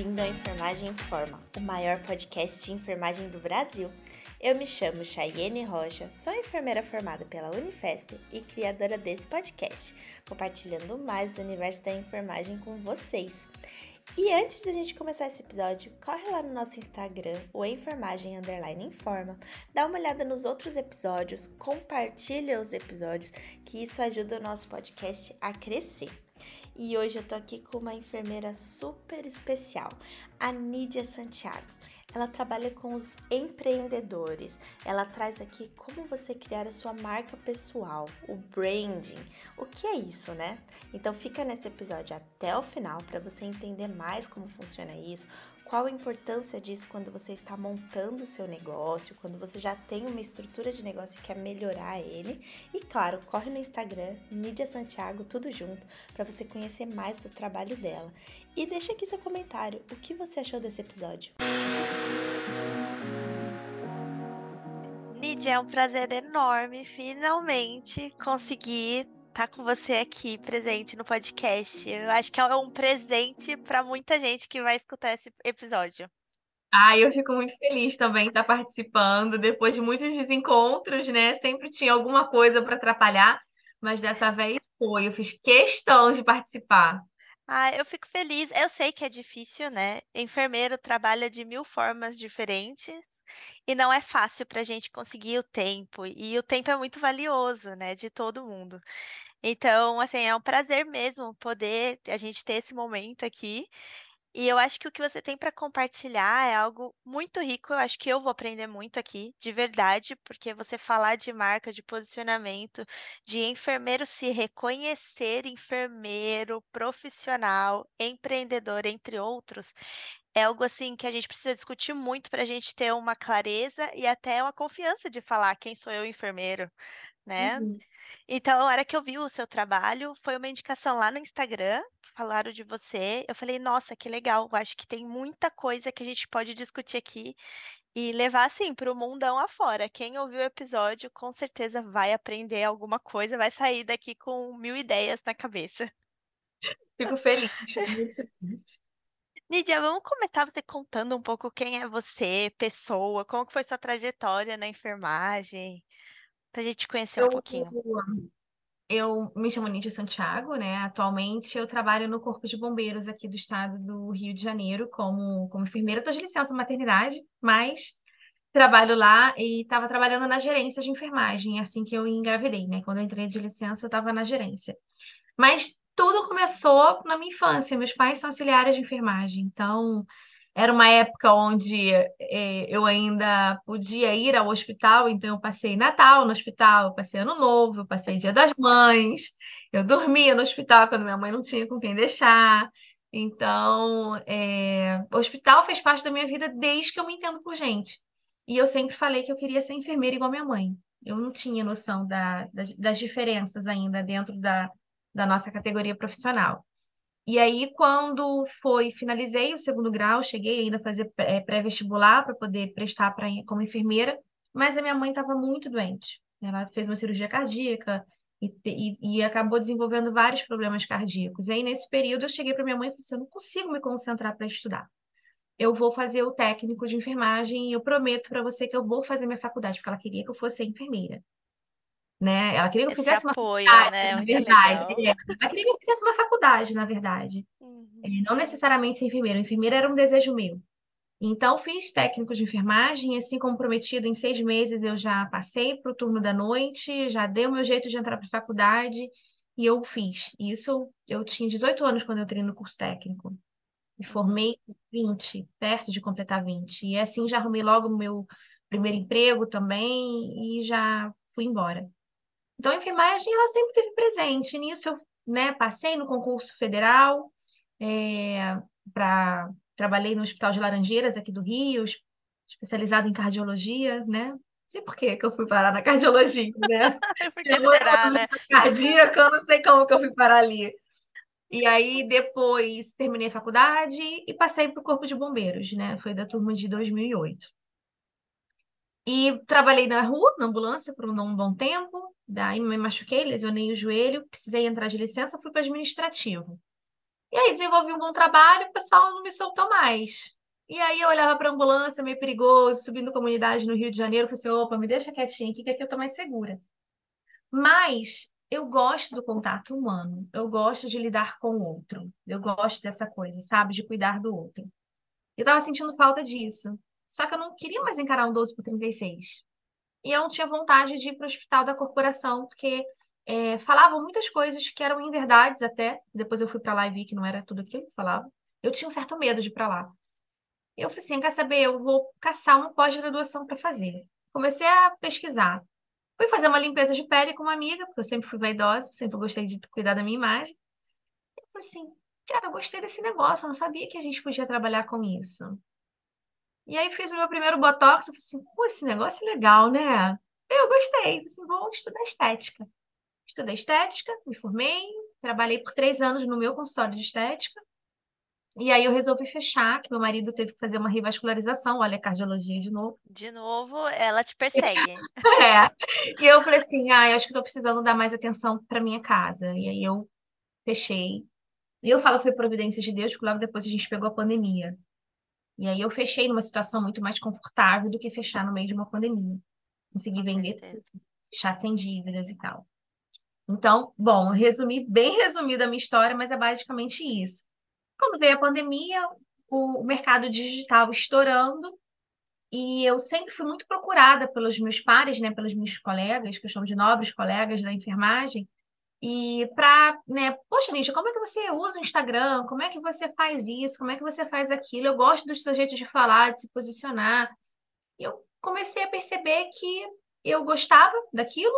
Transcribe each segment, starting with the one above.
bem-vindo ao Enfermagem em Forma, o maior podcast de enfermagem do Brasil. Eu me chamo Chayene Rocha, sou enfermeira formada pela Unifesp e criadora desse podcast, compartilhando mais do universo da enfermagem com vocês. E antes da gente começar esse episódio, corre lá no nosso Instagram, o Enfermagem Underline Informa, dá uma olhada nos outros episódios, compartilha os episódios, que isso ajuda o nosso podcast a crescer. E hoje eu tô aqui com uma enfermeira super especial, a Nídia Santiago. Ela trabalha com os empreendedores. Ela traz aqui como você criar a sua marca pessoal, o branding. O que é isso, né? Então fica nesse episódio até o final para você entender mais como funciona isso, qual a importância disso quando você está montando o seu negócio, quando você já tem uma estrutura de negócio e quer melhorar ele. E claro, corre no Instagram, Mídia Santiago, tudo junto, para você conhecer mais do trabalho dela. E deixa aqui seu comentário, o que você achou desse episódio? Lídia, é um prazer enorme finalmente conseguir estar tá com você aqui presente no podcast. Eu acho que é um presente para muita gente que vai escutar esse episódio. Ah, eu fico muito feliz também de estar participando. Depois de muitos desencontros, né? Sempre tinha alguma coisa para atrapalhar, mas dessa vez foi. Eu fiz questão de participar. Ah, eu fico feliz. Eu sei que é difícil, né? Enfermeiro trabalha de mil formas diferentes e não é fácil para a gente conseguir o tempo. E o tempo é muito valioso, né? De todo mundo. Então, assim, é um prazer mesmo poder a gente ter esse momento aqui. E eu acho que o que você tem para compartilhar é algo muito rico. Eu acho que eu vou aprender muito aqui, de verdade, porque você falar de marca, de posicionamento, de enfermeiro se reconhecer enfermeiro, profissional, empreendedor, entre outros, é algo assim que a gente precisa discutir muito para a gente ter uma clareza e até uma confiança de falar quem sou eu, enfermeiro, né? Uhum. Então, a hora que eu vi o seu trabalho, foi uma indicação lá no Instagram, que falaram de você. Eu falei, nossa, que legal, eu acho que tem muita coisa que a gente pode discutir aqui e levar, assim, para o mundão afora. Quem ouviu o episódio, com certeza vai aprender alguma coisa, vai sair daqui com mil ideias na cabeça. Fico feliz. Nídia, vamos começar você contando um pouco quem é você, pessoa, como que foi sua trajetória na enfermagem, para a gente conhecer um pouquinho. Eu me chamo Nídia Santiago, né? Atualmente eu trabalho no Corpo de Bombeiros aqui do estado do Rio de Janeiro como, como enfermeira. Estou de licença maternidade, mas trabalho lá e estava trabalhando na gerência de enfermagem assim que eu engravidei, né? Quando eu entrei de licença, eu estava na gerência. Mas tudo começou na minha infância. Meus pais são auxiliares de enfermagem, então era uma época onde é, eu ainda podia ir ao hospital, então eu passei Natal no hospital, eu passei Ano Novo, eu passei Dia das Mães, eu dormia no hospital quando minha mãe não tinha com quem deixar. Então, o hospital fez parte da minha vida desde que eu me entendo por gente. E eu sempre falei que eu queria ser enfermeira igual minha mãe. Eu não tinha noção da, das, das diferenças ainda dentro da, da nossa categoria profissional. E aí, quando foi, finalizei o segundo grau, cheguei ainda a fazer pré-vestibular para poder prestar pra, como enfermeira, mas a minha mãe estava muito doente. Ela fez uma cirurgia cardíaca e, e, e, acabou desenvolvendo vários problemas cardíacos. E aí, nesse período, eu cheguei para minha mãe e falei assim, eu não consigo me concentrar para estudar. Eu vou fazer o técnico de enfermagem e eu prometo para você que eu vou fazer minha faculdade, porque ela queria que eu fosse enfermeira né? Ela queria que eu Esse fizesse apoio, uma faculdade, né? na verdade. É. Ela queria que eu fizesse uma faculdade, na verdade. Uhum. É, não necessariamente ser enfermeira. Enfermeira era um desejo meu. Então, fiz técnico de enfermagem, assim como prometido, em seis meses eu já passei para o turno da noite, já dei o meu jeito de entrar para a faculdade e eu fiz. Isso eu tinha 18 anos quando eu entrei no curso técnico. Me formei com 20, perto de completar 20. E assim já arrumei logo o meu primeiro emprego também e já fui embora. Então, a enfermagem, ela sempre esteve presente. Nisso, eu né, passei no concurso federal, é, pra, trabalhei no Hospital de Laranjeiras, aqui do Rio, especializado em cardiologia, né? Não sei por que eu fui parar na cardiologia, né? Por que será, né? Cardíaca, eu não sei como que eu fui parar ali. E aí, depois, terminei a faculdade e passei para o Corpo de Bombeiros, né? Foi da turma de 2008. E trabalhei na rua, na ambulância, por um bom tempo. Daí me machuquei, lesionei o joelho, precisei entrar de licença, fui para administrativo. E aí desenvolvi um bom trabalho, o pessoal não me soltou mais. E aí eu olhava para a ambulância, meio perigoso, subindo comunidade no Rio de Janeiro, falei assim, opa, me deixa quietinha aqui, que aqui eu tô mais segura. Mas eu gosto do contato humano, eu gosto de lidar com o outro, eu gosto dessa coisa, sabe, de cuidar do outro. Eu tava sentindo falta disso. Só que eu não queria mais encarar um 12 por 36. E eu não tinha vontade de ir para o hospital da corporação, porque é, falavam muitas coisas que eram inverdades até. Depois eu fui para lá e vi que não era tudo aquilo que falava. Eu tinha um certo medo de ir para lá. Eu falei assim, quer saber, eu vou caçar uma pós-graduação para fazer. Comecei a pesquisar. Fui fazer uma limpeza de pele com uma amiga, porque eu sempre fui vaidosa, sempre gostei de cuidar da minha imagem. Eu falei assim, cara, eu gostei desse negócio, eu não sabia que a gente podia trabalhar com isso. E aí fiz o meu primeiro botox, eu falei assim, pô, esse negócio é legal, né? Eu gostei, assim, vou estudar estética. Estudei estética, me formei, trabalhei por três anos no meu consultório de estética. E aí eu resolvi fechar, que meu marido teve que fazer uma revascularização, olha a cardiologia de novo. De novo, ela te persegue. é. E eu falei assim, ah, eu acho que estou precisando dar mais atenção para minha casa. E aí eu fechei. E eu falo que foi providência de Deus, porque logo depois a gente pegou a pandemia. E aí eu fechei numa situação muito mais confortável do que fechar no meio de uma pandemia. Consegui vender tudo, fechar sem dívidas e tal. Então, bom, resumi bem resumida a minha história, mas é basicamente isso. Quando veio a pandemia, o, o mercado digital estourando, e eu sempre fui muito procurada pelos meus pares, né, pelos meus colegas, que eu chamo de nobres colegas da enfermagem, e para, né, poxa, Lígia, como é que você usa o Instagram? Como é que você faz isso? Como é que você faz aquilo? Eu gosto do seu jeito de falar, de se posicionar. Eu comecei a perceber que eu gostava daquilo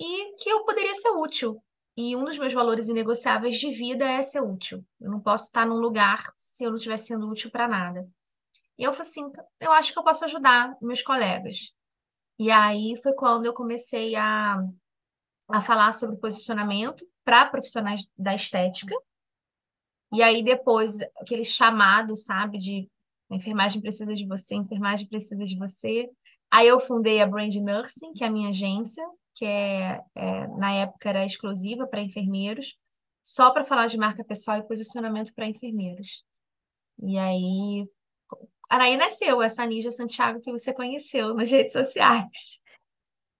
e que eu poderia ser útil. E um dos meus valores inegociáveis de vida é ser útil. Eu não posso estar num lugar se eu não estiver sendo útil para nada. E eu falei assim, eu acho que eu posso ajudar meus colegas. E aí foi quando eu comecei a, a falar sobre posicionamento para profissionais da estética. E aí depois aquele chamado, sabe, de enfermagem precisa de você, enfermagem precisa de você. Aí eu fundei a Brand Nursing, que é a minha agência, que é, é na época era exclusiva para enfermeiros, só para falar de marca pessoal e posicionamento para enfermeiros. E aí, aí nasceu essa Nígia Santiago que você conheceu nas redes sociais.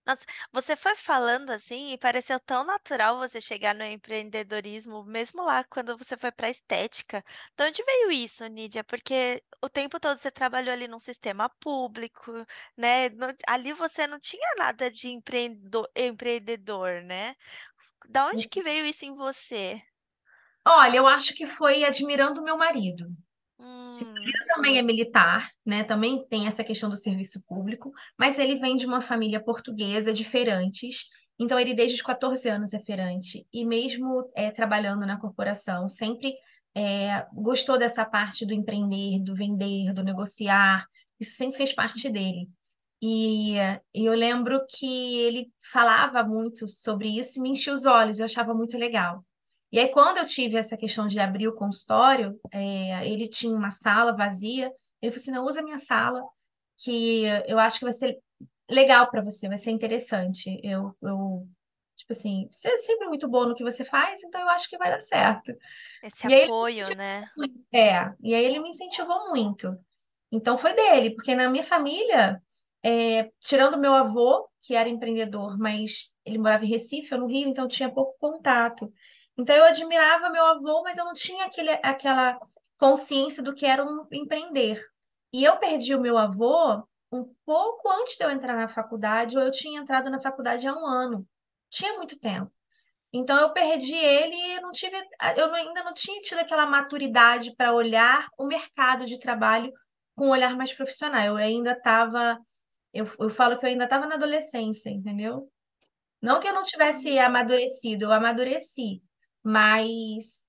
Nossa, você foi falando assim e pareceu tão natural você chegar no empreendedorismo, mesmo lá quando você foi para estética. De onde veio isso, Nídia? Porque o tempo todo você trabalhou ali num sistema público, né? Ali você não tinha nada de empreendo- empreendedor, né? Da onde que veio isso em você? Olha, eu acho que foi admirando meu marido. Hum, marido também é militar, né? Também tem essa questão do serviço público, mas ele vem de uma família portuguesa de feirantes, então ele desde os 14 anos é feirante e mesmo é, trabalhando na corporação, sempre é, gostou dessa parte do empreender, do vender, do negociar, isso sempre fez parte dele. E, e eu lembro que ele falava muito sobre isso e me enchia os olhos, eu achava muito legal. E aí, quando eu tive essa questão de abrir o consultório, é, ele tinha uma sala vazia. Ele falou assim: não, usa a minha sala, que eu acho que vai ser legal para você, vai ser interessante. Eu, eu, tipo assim, você é sempre muito bom no que você faz, então eu acho que vai dar certo. esse E apoio, né? muito. é, e aí ele me incentivou muito. Então foi dele, porque na minha família, é, tirando meu avô, que era empreendedor, mas ele morava em Recife, eu no Rio, então tinha pouco contato. Então eu admirava meu avô, mas eu não tinha aquele, aquela consciência do que era um empreender. E eu perdi o meu avô um pouco antes de eu entrar na faculdade, ou eu tinha entrado na faculdade há um ano. Tinha muito tempo. Então eu perdi ele e eu não tive, eu ainda não tinha tido aquela maturidade para olhar o mercado de trabalho com um olhar mais profissional. Eu ainda estava, eu, eu falo que eu ainda estava na adolescência, entendeu? Não que eu não tivesse amadurecido, eu amadureci, mas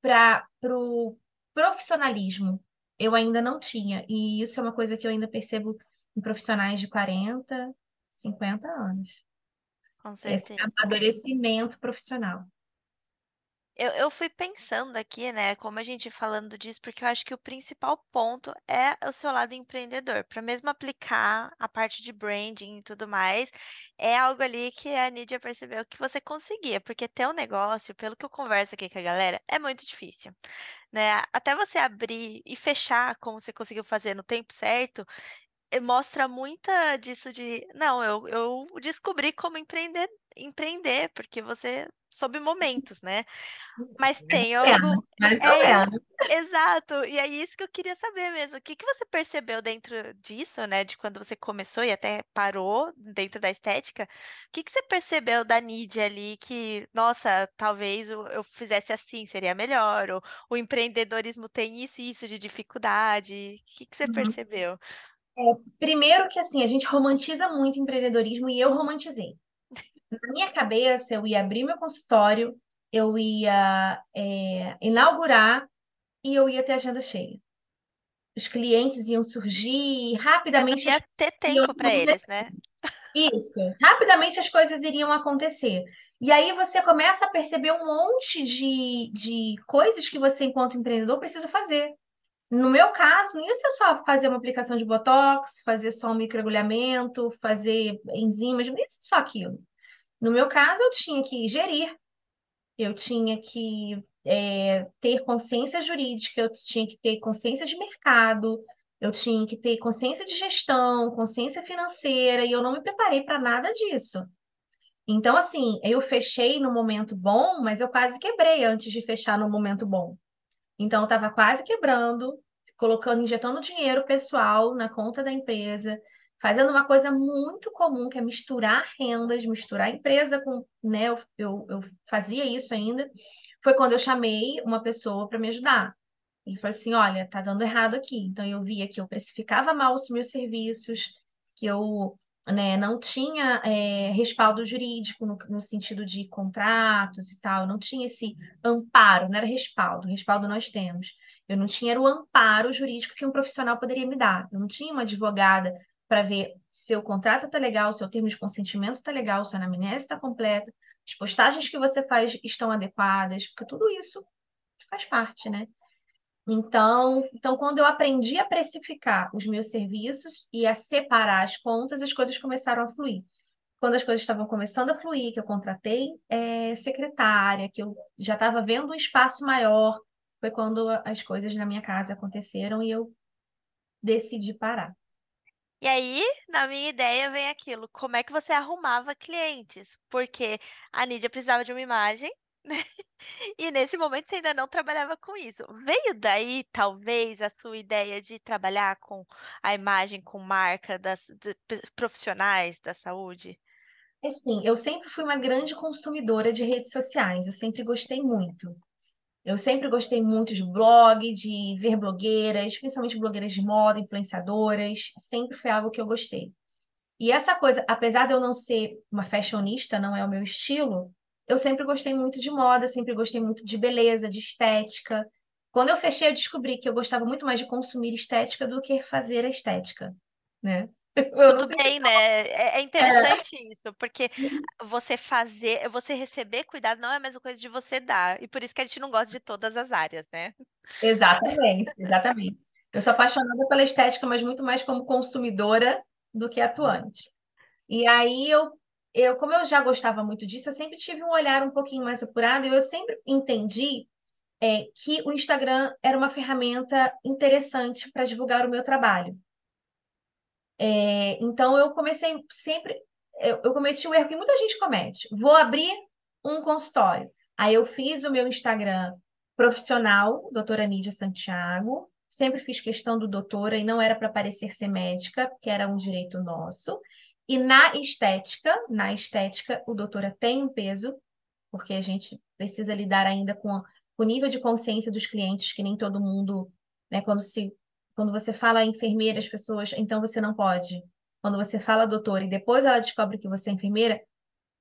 para o profissionalismo eu ainda não tinha. E isso é uma coisa que eu ainda percebo em profissionais de 40, 50 anos. Com Esse certeza. amadurecimento profissional. Eu, eu fui pensando aqui, né, como a gente falando disso, porque eu acho que o principal ponto é o seu lado empreendedor, para mesmo aplicar a parte de branding e tudo mais, é algo ali que a Nídia percebeu que você conseguia, porque ter um negócio, pelo que eu converso aqui com a galera, é muito difícil, né? Até você abrir e fechar, como você conseguiu fazer no tempo certo, eh, mostra muita disso de, não, eu, eu descobri como empreender, empreender, porque você soube momentos, né? Mas tem É, algo. mais ou É, menos. exato. E é isso que eu queria saber mesmo. O que que você percebeu dentro disso, né? De quando você começou e até parou dentro da estética? O que que você percebeu da Nídia ali que, nossa, talvez eu, eu fizesse assim, seria melhor? Ou o empreendedorismo tem isso e isso de dificuldade? O que que você Uhum. percebeu? É, primeiro que assim, a gente romantiza muito empreendedorismo e eu romantizei. Na minha cabeça, eu ia abrir meu consultório, eu ia, é, inaugurar e eu ia ter agenda cheia. Os clientes iam surgir Mas rapidamente as ia ter tempo para eles, né? Isso, rapidamente as coisas iriam acontecer. E aí você começa a perceber um monte de, de coisas que você, enquanto empreendedor, precisa fazer. No meu caso, não ia ser só fazer uma aplicação de botox, fazer só um microagulhamento, fazer enzimas, não ia ser só aquilo. No meu caso, eu tinha que gerir, eu tinha que é, ter consciência jurídica, eu tinha que ter consciência de mercado, eu tinha que ter consciência de gestão, consciência financeira, e eu não me preparei para nada disso. Então, assim, eu fechei no momento bom, mas eu quase quebrei antes de fechar no momento bom. Então, eu estava quase quebrando, colocando, injetando dinheiro pessoal na conta da empresa, fazendo uma coisa muito comum, que é misturar rendas, misturar empresa com, né? Eu, eu, eu fazia isso ainda. Foi quando eu chamei uma pessoa para me ajudar. E falei assim: olha, tá dando errado aqui. Então, eu via que eu precificava mal os meus serviços, que eu. Né, não tinha é, respaldo jurídico no, no sentido de contratos e tal, não tinha esse amparo, não era respaldo, respaldo nós temos. Eu não tinha o amparo jurídico que um profissional poderia me dar. Eu não tinha uma advogada para ver se o contrato está legal, se o termo de consentimento está legal, se a anamnese está completa, as postagens que você faz estão adequadas, porque tudo isso faz parte, né? Então, então, quando eu aprendi a precificar os meus serviços e a separar as contas, as coisas começaram a fluir quando as coisas estavam começando a fluir, que eu contratei é, secretária, que eu já estava vendo um espaço maior, foi quando as coisas na minha casa aconteceram e eu decidi parar. E aí, na minha ideia, vem aquilo: como é que você arrumava clientes? Porque a Nídia precisava de uma imagem? E nesse momento você ainda não trabalhava com isso. Veio daí, talvez, a sua ideia de trabalhar com a imagem, com marca das de- profissionais da saúde? Assim, eu sempre fui uma grande consumidora de redes sociais, eu sempre gostei muito. Eu sempre gostei muito de blog, de ver blogueiras, principalmente blogueiras de moda, influenciadoras, sempre foi algo que eu gostei. E essa coisa, apesar de eu não ser uma fashionista, não é o meu estilo, eu sempre gostei muito de moda, sempre gostei muito de beleza, de estética. Quando eu fechei, eu descobri que eu gostava muito mais de consumir estética do que fazer a estética, né? Tudo bem, né? É é É, interessante isso, porque você fazer, você receber cuidado não é a mesma coisa de você dar. E por isso que a gente não gosta de todas as áreas, né? exatamente, exatamente. Eu sou apaixonada pela estética, mas muito mais como consumidora do que atuante. E aí eu, eu, como eu já gostava muito disso, eu sempre tive um olhar um pouquinho mais apurado e eu sempre entendi é, que o Instagram era uma ferramenta interessante para divulgar o meu trabalho. É, então eu comecei sempre, eu, eu cometi o erro que muita gente comete. Vou abrir um consultório. Aí eu fiz o meu Instagram profissional, doutora Nídia Santiago. Sempre fiz questão do doutora e não era para parecer ser médica, que era um direito nosso. E na estética, na estética, o doutora tem um peso, porque a gente precisa lidar ainda com o nível de consciência dos clientes, que nem todo mundo, né, quando se quando você fala enfermeira, as pessoas, então você não pode. Quando você fala doutora e depois ela descobre que você é enfermeira,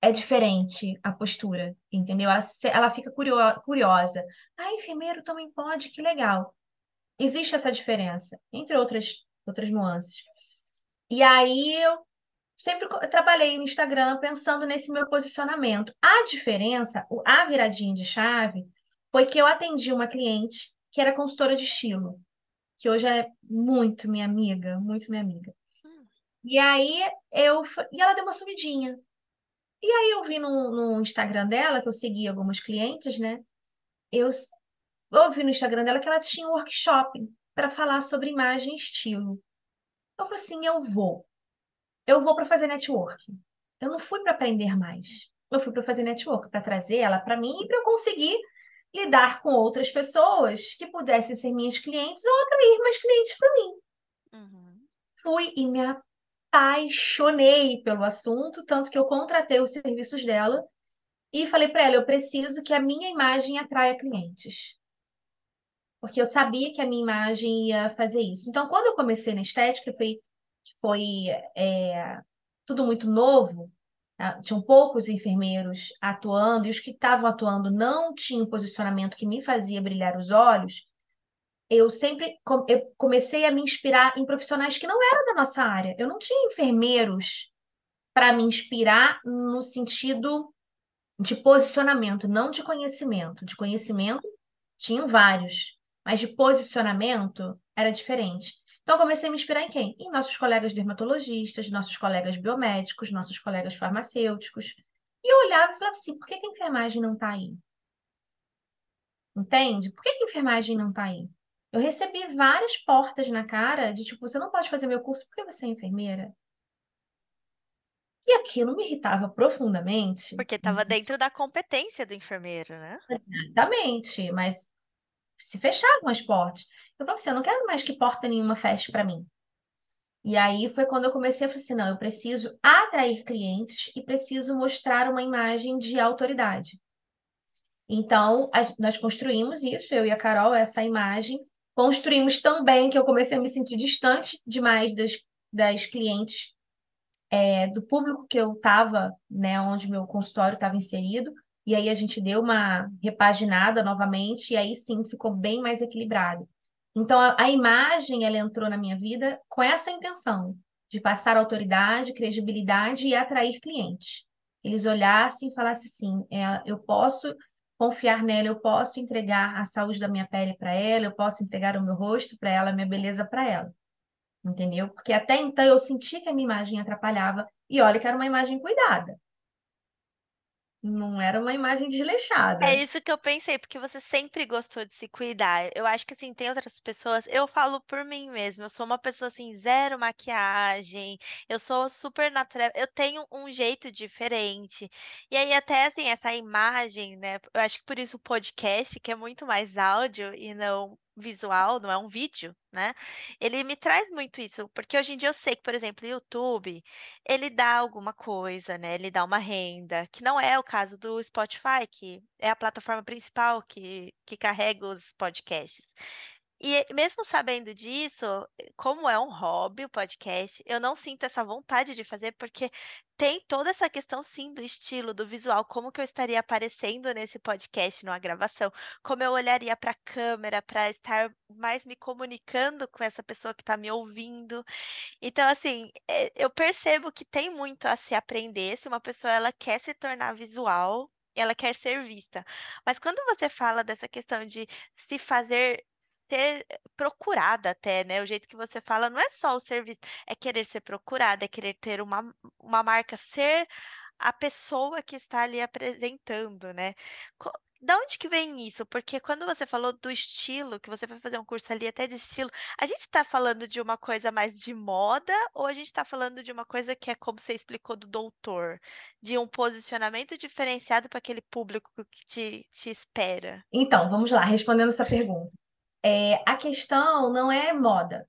é diferente a postura, entendeu? Ela, ela fica curio- curiosa. Ah, enfermeiro também pode, que legal. Existe essa diferença, entre outras, outras nuances. E aí eu sempre trabalhei no Instagram pensando nesse meu posicionamento. A diferença, a viradinha de chave, foi que eu atendi uma cliente que era consultora de estilo, que hoje é muito minha amiga, muito minha amiga. Hum. E aí eu e ela deu uma sumidinha. E aí eu vi no, no Instagram dela, que eu segui alguns clientes, né? Eu, eu vi no Instagram dela que ela tinha um workshop para falar sobre imagem e estilo. Eu falei assim, eu vou. Eu vou para fazer network. Eu não fui para aprender mais. Eu fui para fazer network, para trazer ela para mim e para eu conseguir lidar com outras pessoas que pudessem ser minhas clientes ou atrair mais clientes para mim. Uhum. Fui e me apaixonei pelo assunto, tanto que eu contratei os serviços dela e falei para ela: eu preciso que a minha imagem atraia clientes. Porque eu sabia que a minha imagem ia fazer isso. Então, quando eu comecei na estética, foi, foi é, tudo muito novo, tá? tinham poucos enfermeiros atuando, e os que estavam atuando não tinham posicionamento que me fazia brilhar os olhos eu sempre eu comecei a me inspirar em profissionais que não eram da nossa área. Eu não tinha enfermeiros para me inspirar no sentido de posicionamento, não de conhecimento. De conhecimento, tinham vários, mas de posicionamento era diferente. Então, comecei a me inspirar em quem? Em nossos colegas dermatologistas, nossos colegas biomédicos, nossos colegas farmacêuticos. E eu olhava e falava assim: por que a enfermagem não está aí? Entende? Por que a enfermagem não está aí? Eu recebi várias portas na cara de tipo, você não pode fazer meu curso porque você é enfermeira. E aquilo me irritava profundamente. Porque estava dentro da competência do enfermeiro, né? Exatamente, mas se fechavam as portas. Eu falei assim, eu não quero mais que porta nenhuma feche para mim. E aí foi quando eu comecei a falar assim, não, eu preciso atrair clientes e preciso mostrar uma imagem de autoridade. Então, nós construímos isso, eu e a Carol, essa imagem, Construímos tão bem que eu comecei a me sentir distante demais das, das clientes, é, do público que eu estava, né, onde meu consultório estava inserido. E aí a gente deu uma repaginada novamente, e aí sim ficou bem mais equilibrado. Então, a, a imagem, ela entrou na minha vida com essa intenção, de passar autoridade, credibilidade e atrair clientes. Eles olhassem e falassem assim, é, eu posso confiar nela, eu posso entregar a saúde da minha pele para ela, eu posso entregar o meu rosto para ela, a minha beleza para ela. Entendeu? Porque até então eu senti que a minha imagem atrapalhava, e olha que era uma imagem cuidada. Não era uma imagem desleixada. É isso que eu pensei, porque você sempre gostou de se cuidar. Eu acho que assim, tem outras pessoas, eu falo por mim mesma, eu sou uma pessoa assim, zero maquiagem, eu sou super natural, eu tenho um jeito diferente. E aí até assim, essa imagem, né? Eu acho que por isso o podcast, que é muito mais áudio e não visual, não é um vídeo, né? Ele me traz muito isso, porque hoje em dia eu sei que, por exemplo, o YouTube, ele dá alguma coisa, né? Ele dá uma renda, que não é o caso do Spotify, que é a plataforma principal que, que carrega os podcasts. E mesmo sabendo disso, como é um hobby o podcast, eu não sinto essa vontade de fazer, porque tem toda essa questão, sim, do estilo, do visual, como que eu estaria aparecendo nesse podcast, numa gravação, como eu olharia para a câmera para estar mais me comunicando com essa pessoa que está me ouvindo. Então, assim, eh, eu percebo que tem muito a se aprender se uma pessoa ela quer se tornar visual, ela quer ser vista. Mas quando você fala dessa questão de se fazer ser procurada até, né? O jeito que você fala não é só o serviço, é querer ser procurada, é querer ter uma, uma marca, ser a pessoa que está ali apresentando, né? Da onde que vem isso? Porque quando você falou do estilo, que você vai fazer um curso ali até de estilo, a gente está falando de uma coisa mais de moda ou a gente está falando de uma coisa que é como você explicou do doutor, de um posicionamento diferenciado para aquele público que te, te espera? Então, vamos lá, respondendo essa pergunta. É, a questão não é moda.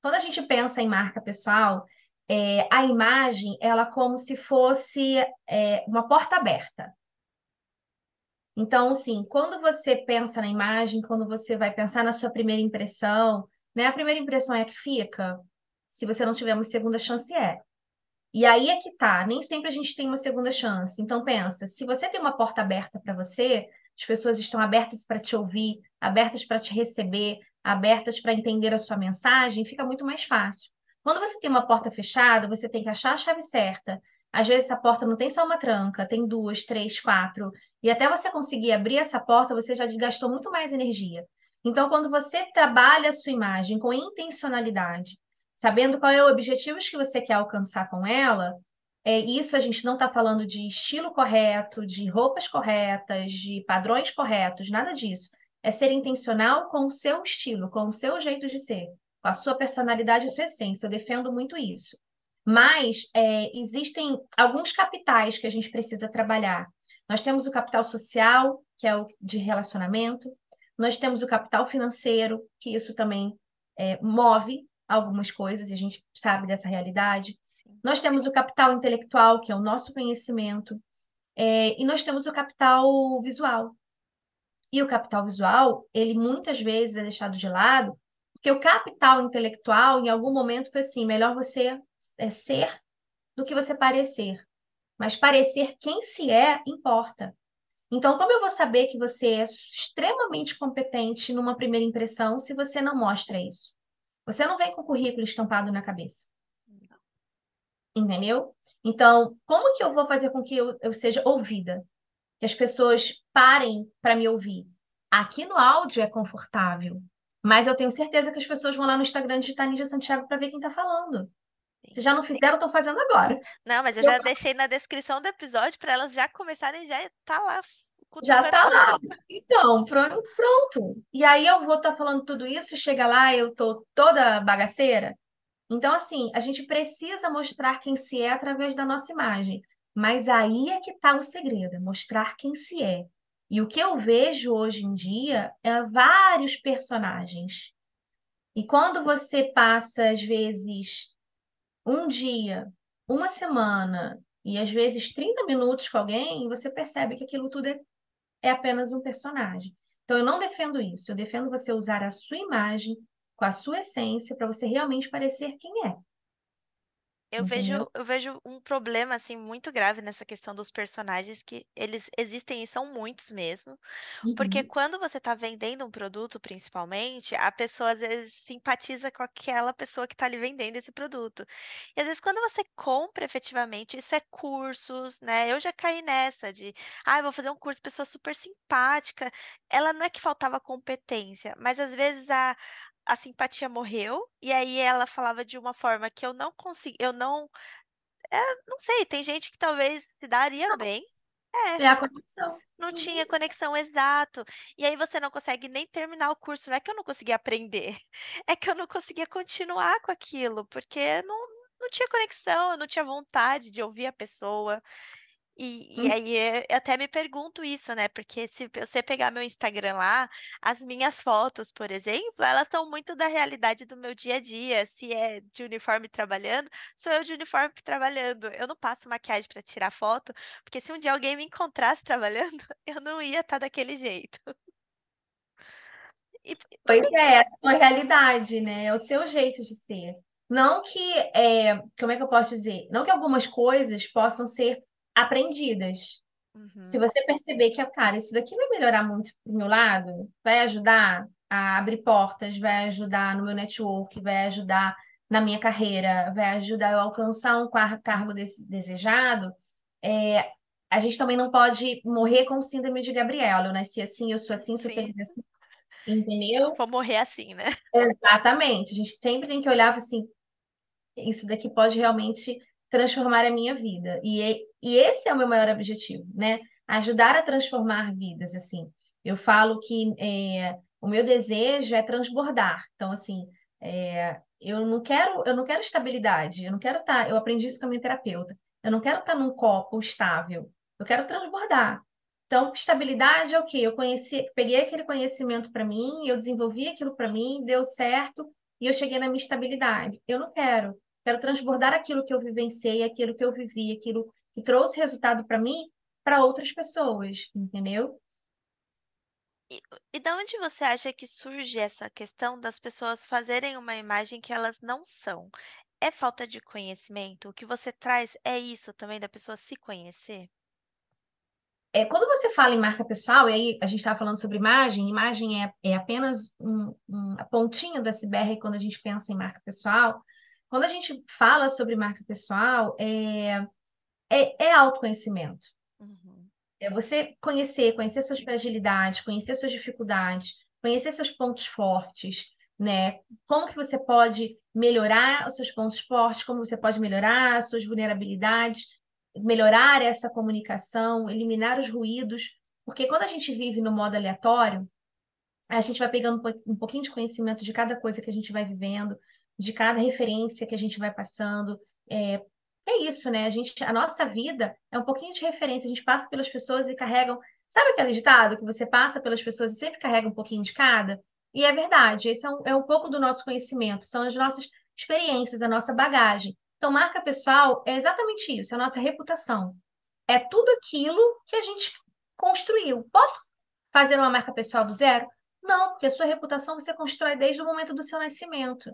Quando a gente pensa em marca pessoal, é, a imagem, ela como se fosse é, uma porta aberta. Então, assim, quando você pensa na imagem, quando você vai pensar na sua primeira impressão, né? A primeira impressão é a que fica. Se você não tiver uma segunda chance, é. E aí é que tá, nem sempre a gente tem uma segunda chance. Então pensa, se você tem uma porta aberta para você, as pessoas estão abertas para te ouvir, abertas para te receber, abertas para entender a sua mensagem, fica muito mais fácil. Quando você tem uma porta fechada, você tem que achar a chave certa Às vezes essa porta não tem só uma tranca, tem duas, três, quatro. E até você conseguir abrir essa porta, você já gastou muito mais energia. Então, quando você trabalha a sua imagem com intencionalidade, sabendo qual é o objetivo que você quer alcançar com ela, é isso a gente não está falando de estilo correto, de roupas corretas, de padrões corretos, nada disso. É ser intencional com o seu estilo, com o seu jeito de ser, com a sua personalidade e sua essência. Eu defendo muito isso. Mas é, existem alguns capitais que a gente precisa trabalhar. Nós temos o capital social, que é o de relacionamento, nós temos o capital financeiro, que isso também é, move algumas coisas, e a gente sabe dessa realidade. Nós temos o capital intelectual, que é o nosso conhecimento, é, e nós temos o capital visual. E o capital visual, ele muitas vezes é deixado de lado, porque o capital intelectual, em algum momento, foi assim: melhor você é ser do que você parecer. Mas parecer quem se é importa. Então, como eu vou saber que você é extremamente competente numa primeira impressão se você não mostra isso? Você não vem com o currículo estampado na cabeça. Entendeu? Então, como que eu vou fazer com que eu, eu seja ouvida? Que as pessoas parem para me ouvir. Aqui no áudio é confortável, mas eu tenho certeza que as pessoas vão lá no Instagram digitar Ninja Santiago para ver quem está falando. Se já não fizeram, estão fazendo agora. Não, mas eu, eu já deixei na descrição do episódio para elas já começarem, já tá lá. Já tá lá. Então, pronto, pronto. E aí eu vou estar tá falando tudo isso, chega lá, eu tô toda bagaceira. Então, assim, a gente precisa mostrar quem se é através da nossa imagem. Mas aí é que está o segredo, é mostrar quem se é. E o que eu vejo hoje em dia é vários personagens. E quando você passa, às vezes, um dia, uma semana e às vezes 30 minutos com alguém, você percebe que aquilo tudo é, é apenas um personagem. Então, eu não defendo isso. Eu defendo você usar a sua imagem com a sua essência para você realmente parecer quem é. Eu vejo, eu vejo um problema assim muito grave nessa questão dos personagens que eles existem e são muitos mesmo. Porque uhum. quando você está vendendo um produto, principalmente, a pessoa às vezes simpatiza com aquela pessoa que está lhe vendendo esse produto. E às vezes quando você compra efetivamente, isso é cursos, né? Eu já caí nessa de, ah, eu vou fazer um curso, pessoa super simpática. Ela não é que faltava competência, mas às vezes a, a simpatia morreu, e aí ela falava de uma forma que eu não consegui, eu não. É, não sei, tem gente que talvez se daria bem. É. É a conexão. Não tinha conexão exato. E aí você não consegue nem terminar o curso. Não é que eu não conseguia aprender, é que eu não conseguia continuar com aquilo, porque não, não tinha conexão, eu não tinha vontade de ouvir a pessoa. E, e hum. aí eh, eu até me pergunto isso, né? Porque se você pegar meu Instagram lá, as minhas fotos, por exemplo, elas estão muito da realidade do meu dia a dia. Se é de uniforme trabalhando, sou eu de uniforme trabalhando. Eu não passo maquiagem para tirar foto, porque se um dia alguém me encontrasse trabalhando, eu não ia estar tá daquele jeito. E, pois é, essa é a realidade, né? É o seu jeito de ser. Não que, é, como é que eu posso dizer? Não que algumas coisas possam ser aprendidas. Uhum. Se você perceber que, cara, isso daqui vai melhorar muito pro meu lado, vai ajudar a abrir portas, vai ajudar no meu network, vai ajudar na minha carreira, vai ajudar eu a alcançar um cargo desejado, é, a gente também não pode morrer com o síndrome de Gabriela. Eu nasci assim, eu sou assim, sou feliz assim. Entendeu? Vou morrer assim, né? Exatamente. A gente sempre tem que olhar assim, isso daqui pode realmente transformar a minha vida. E, e esse é o meu maior objetivo, né? Ajudar a transformar vidas, assim. Eu falo que é, o meu desejo é transbordar. Então, assim, é, eu não quero, eu não quero estabilidade. Eu não quero estar. Tá, eu aprendi isso com a minha terapeuta. Eu não quero estar tá num copo estável. Eu quero transbordar. Então, estabilidade é o quê? Eu conheci, peguei aquele conhecimento para mim, eu desenvolvi aquilo para mim, deu certo e eu cheguei na minha estabilidade. Eu não quero. Quero transbordar aquilo que eu vivenciei, aquilo que eu vivi, aquilo que trouxe resultado para mim, para outras pessoas, entendeu? E, e da onde você acha que surge essa questão das pessoas fazerem uma imagem que elas não são? É falta de conhecimento? O que você traz é isso também, da pessoa se conhecer? É, quando você fala em marca pessoal, e aí a gente estava falando sobre imagem, imagem é, é apenas um, um, a pontinha do iceberg quando a gente pensa em marca pessoal, quando a gente fala sobre marca pessoal, é, é, é autoconhecimento. Uhum. É você conhecer, conhecer suas fragilidades, conhecer suas dificuldades, conhecer seus pontos fortes, né? Como que você pode melhorar os seus pontos fortes, como você pode melhorar as suas vulnerabilidades, melhorar essa comunicação, eliminar os ruídos, porque quando a gente vive no modo aleatório, a gente vai pegando um pouquinho de conhecimento de cada coisa que a gente vai vivendo, de cada referência que a gente vai passando. É, é isso, né? A gente, a nossa vida é um pouquinho de referência. A gente passa pelas pessoas e carregam. Sabe aquele ditado que você passa pelas pessoas e sempre carrega um pouquinho de cada? E é verdade, esse é um, é um pouco do nosso conhecimento, são as nossas experiências, a nossa bagagem. Então, marca pessoal é exatamente isso, é a nossa reputação. É tudo aquilo que a gente construiu. Posso fazer uma marca pessoal do zero? Não, porque a sua reputação você constrói desde o momento do seu nascimento.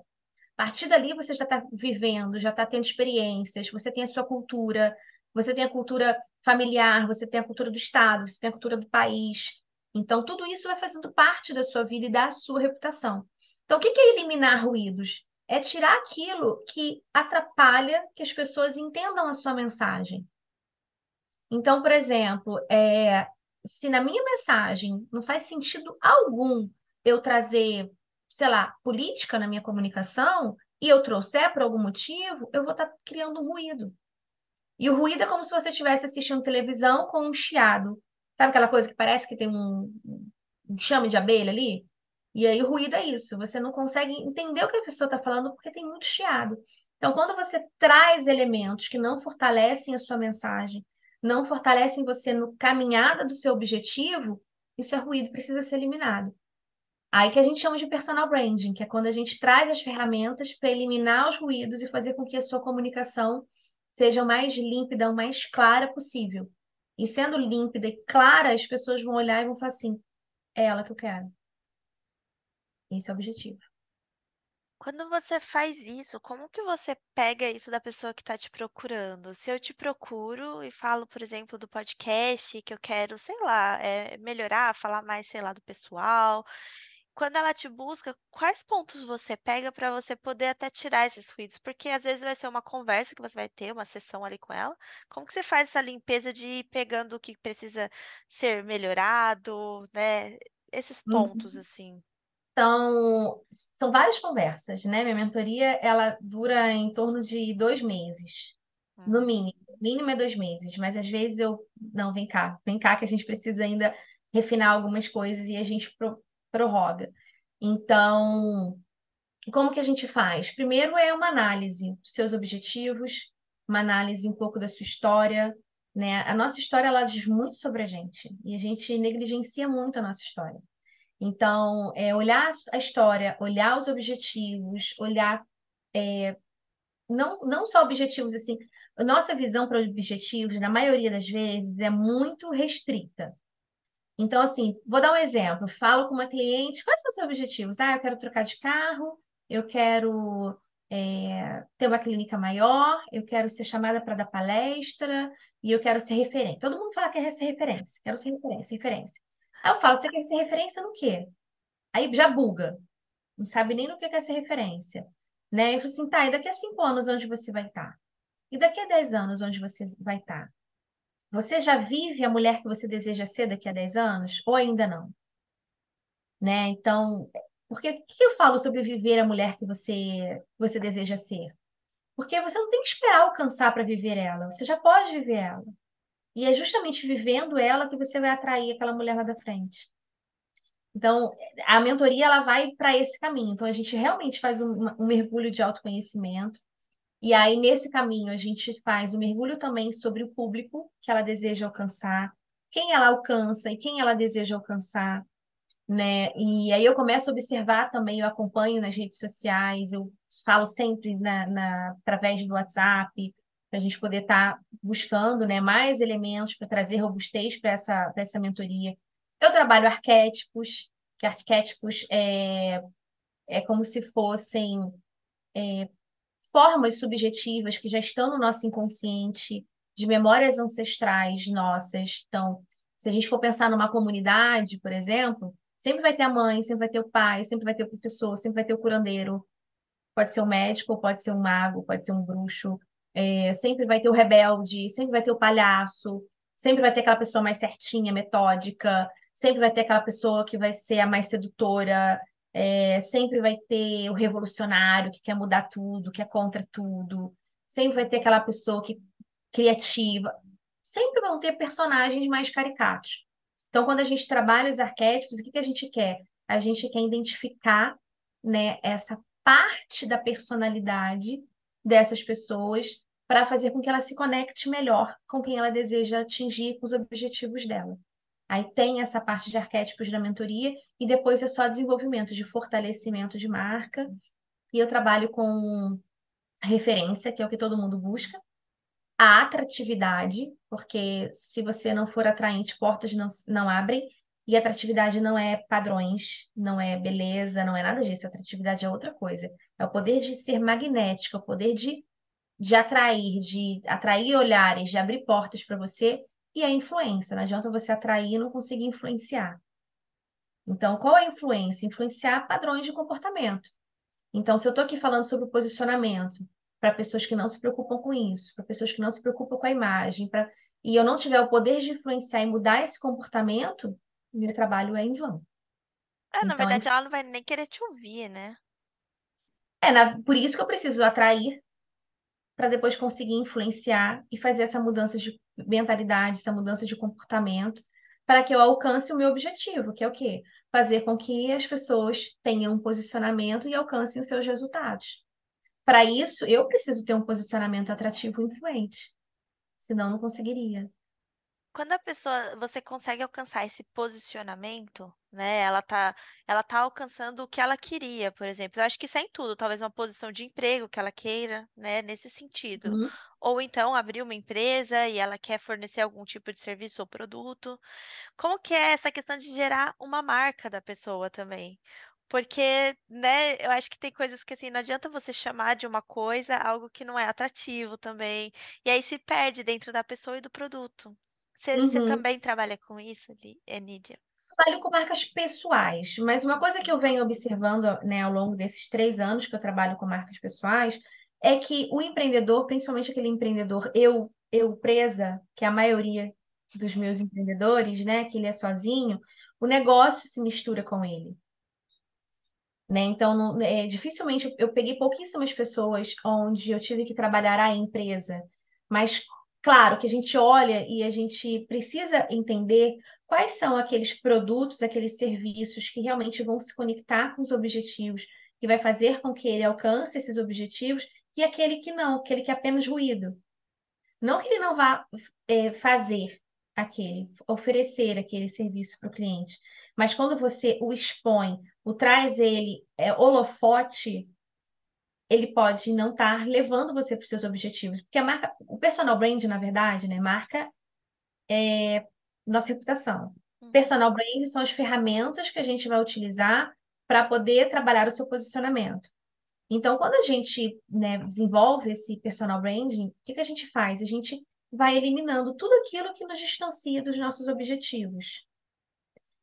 A partir dali você já está vivendo, já está tendo experiências, você tem a sua cultura, você tem a cultura familiar, você tem a cultura do Estado, você tem a cultura do país. Então, tudo isso vai fazendo parte da sua vida e da sua reputação. Então, o que é eliminar ruídos? É tirar aquilo que atrapalha que as pessoas entendam a sua mensagem. Então, por exemplo, é, se na minha mensagem não faz sentido algum eu trazer, sei lá, política na minha comunicação e eu trouxer por algum motivo, eu vou estar tá criando um ruído. E o ruído é como se você estivesse assistindo televisão com um chiado. Sabe aquela coisa que parece que tem um, um chame de abelha ali? E aí o ruído é isso, você não consegue entender o que a pessoa está falando porque tem muito chiado. Então, quando você traz elementos que não fortalecem a sua mensagem, não fortalecem você no caminhada do seu objetivo, isso é ruído, precisa ser eliminado. Aí que a gente chama de personal branding, que é quando a gente traz as ferramentas para eliminar os ruídos e fazer com que a sua comunicação seja o mais límpida, o mais clara possível. E sendo límpida e clara, as pessoas vão olhar e vão falar assim: é ela que eu quero. Esse é o objetivo. Quando você faz isso, como que você pega isso da pessoa que está te procurando? Se eu te procuro e falo, por exemplo, do podcast, que eu quero, sei lá, é, melhorar, falar mais, sei lá, do pessoal, quando ela te busca, quais pontos você pega para você poder até tirar esses ruídos? Porque às vezes vai ser uma conversa que você vai ter, uma sessão ali com ela. Como que você faz essa limpeza de ir pegando o que precisa ser melhorado, né? Esses pontos, uhum. assim. Então, são várias conversas, né? Minha mentoria, ela dura em torno de dois meses, no hum. mínimo. Mínimo é dois meses, mas às vezes eu... Não, vem cá. Vem cá que a gente precisa ainda refinar algumas coisas e a gente prorroga. Então, como que a gente faz? Primeiro é uma análise dos seus objetivos, uma análise um pouco da sua história, né? A nossa história ela diz muito sobre a gente e a gente negligencia muito a nossa história. Então, é olhar a história, olhar os objetivos, olhar é, não, não só objetivos assim, nossa visão para objetivos, na maioria das vezes, é muito restrita. Então, assim, vou dar um exemplo. Falo com uma cliente, quais são os seus objetivos? Ah, eu quero trocar de carro, eu quero é, ter uma clínica maior, eu quero ser chamada para dar palestra e eu quero ser referente. Todo mundo fala que quer ser referência, quero ser referência, referência. Aí eu falo, você quer ser referência no quê? Aí já buga, não sabe nem no que quer ser referência. Né? E falo assim, tá, e daqui a cinco anos onde você vai estar? E daqui a dez anos onde você vai estar? Você já vive a mulher que você deseja ser daqui a 10 anos ou ainda não? Né? Então, porque o que eu falo sobre viver a mulher que você, você deseja ser? Porque você não tem que esperar alcançar para viver ela, você já pode viver ela. E é justamente vivendo ela que você vai atrair aquela mulher lá da frente. Então, a mentoria ela vai para esse caminho. Então, a gente realmente faz um, um mergulho de autoconhecimento, e aí, nesse caminho, a gente faz o um mergulho também sobre o público que ela deseja alcançar, quem ela alcança e quem ela deseja alcançar, né? E aí eu começo a observar também, eu acompanho nas redes sociais, eu falo sempre na, na através do WhatsApp, para a gente poder estar tá buscando né, mais elementos para trazer robustez para essa, essa mentoria. Eu trabalho arquétipos, que arquétipos é, é como se fossem é, formas subjetivas que já estão no nosso inconsciente, de memórias ancestrais nossas. Então, se a gente for pensar numa comunidade, por exemplo, sempre vai ter a mãe, sempre vai ter o pai, sempre vai ter o professor, sempre vai ter o curandeiro. Pode ser um médico, pode ser um mago, pode ser um bruxo. é, sempre vai ter o rebelde, sempre vai ter o palhaço, sempre vai ter aquela pessoa mais certinha, metódica, sempre vai ter aquela pessoa que vai ser a mais sedutora, é, sempre vai ter o revolucionário que quer mudar tudo, que é contra tudo, sempre vai ter aquela pessoa que criativa, sempre vão ter personagens mais caricatos. Então, quando a gente trabalha os arquétipos, o que que a gente quer? A gente quer identificar, né, essa parte da personalidade dessas pessoas para fazer com que ela se conecte melhor com quem ela deseja atingir, com os objetivos dela. Aí tem essa parte de arquétipos da mentoria e depois é só desenvolvimento de fortalecimento de marca. E eu trabalho com referência, que é o que todo mundo busca, a atratividade, porque se você não for atraente, portas não, não abrem, e atratividade não é padrões, não é beleza, não é nada disso. Atratividade é outra coisa. É o poder de ser magnético, é o poder de, de atrair, de atrair olhares, de abrir portas para você e a influência. Não adianta você atrair e não conseguir influenciar. Então, qual é a influência? Influenciar padrões de comportamento. Então, se eu estou aqui falando sobre posicionamento, para pessoas que não se preocupam com isso, para pessoas que não se preocupam com a imagem, pra... e eu não tiver o poder de influenciar e mudar esse comportamento, meu trabalho é em vão. É, na então, verdade, ela não vai nem querer te ouvir, né? É, na... por isso que eu preciso atrair para depois conseguir influenciar e fazer essa mudança de mentalidade, essa mudança de comportamento, para que eu alcance o meu objetivo, que é o quê? Fazer com que as pessoas tenham um posicionamento e alcancem os seus resultados. Para isso, eu preciso ter um posicionamento atrativo e influente. Senão, não conseguiria quando a pessoa você consegue alcançar esse posicionamento, né? Ela tá, ela tá alcançando o que ela queria, por exemplo. Eu acho que isso é em tudo, talvez uma posição de emprego que ela queira, né? Nesse sentido. Uhum. Ou então abrir uma empresa e ela quer fornecer algum tipo de serviço ou produto. Como que é essa questão de gerar uma marca da pessoa também? Porque, né, eu acho que tem coisas que assim, não adianta você chamar de uma coisa algo que não é atrativo também. E aí se perde dentro da pessoa e do produto. Você, uhum. também trabalha com isso, Nídia? Trabalho com marcas pessoais, mas uma coisa que eu venho observando né, ao longo desses três anos que eu trabalho com marcas pessoais é que o empreendedor, principalmente aquele empreendedor eu, eu presa, que é a maioria dos meus empreendedores, né, que ele é sozinho, o negócio se mistura com ele. Né? Então, não, é, dificilmente eu peguei pouquíssimas pessoas onde eu tive que trabalhar a empresa, mas Claro que a gente olha e a gente precisa entender quais são aqueles produtos, aqueles serviços que realmente vão se conectar com os objetivos, que vai fazer com que ele alcance esses objetivos, e aquele que não, aquele que é apenas ruído. Não que ele não vá é, fazer aquele, oferecer aquele serviço para o cliente, mas quando você o expõe, o traz ele é, holofote, ele pode não estar tá levando você para os seus objetivos. Porque a marca, o personal brand, na verdade, né, marca é nossa reputação. Hum. Personal brand são as ferramentas que a gente vai utilizar para poder trabalhar o seu posicionamento. Então, quando a gente né, desenvolve esse personal branding, o que, que a gente faz? A gente vai eliminando tudo aquilo que nos distancia dos nossos objetivos.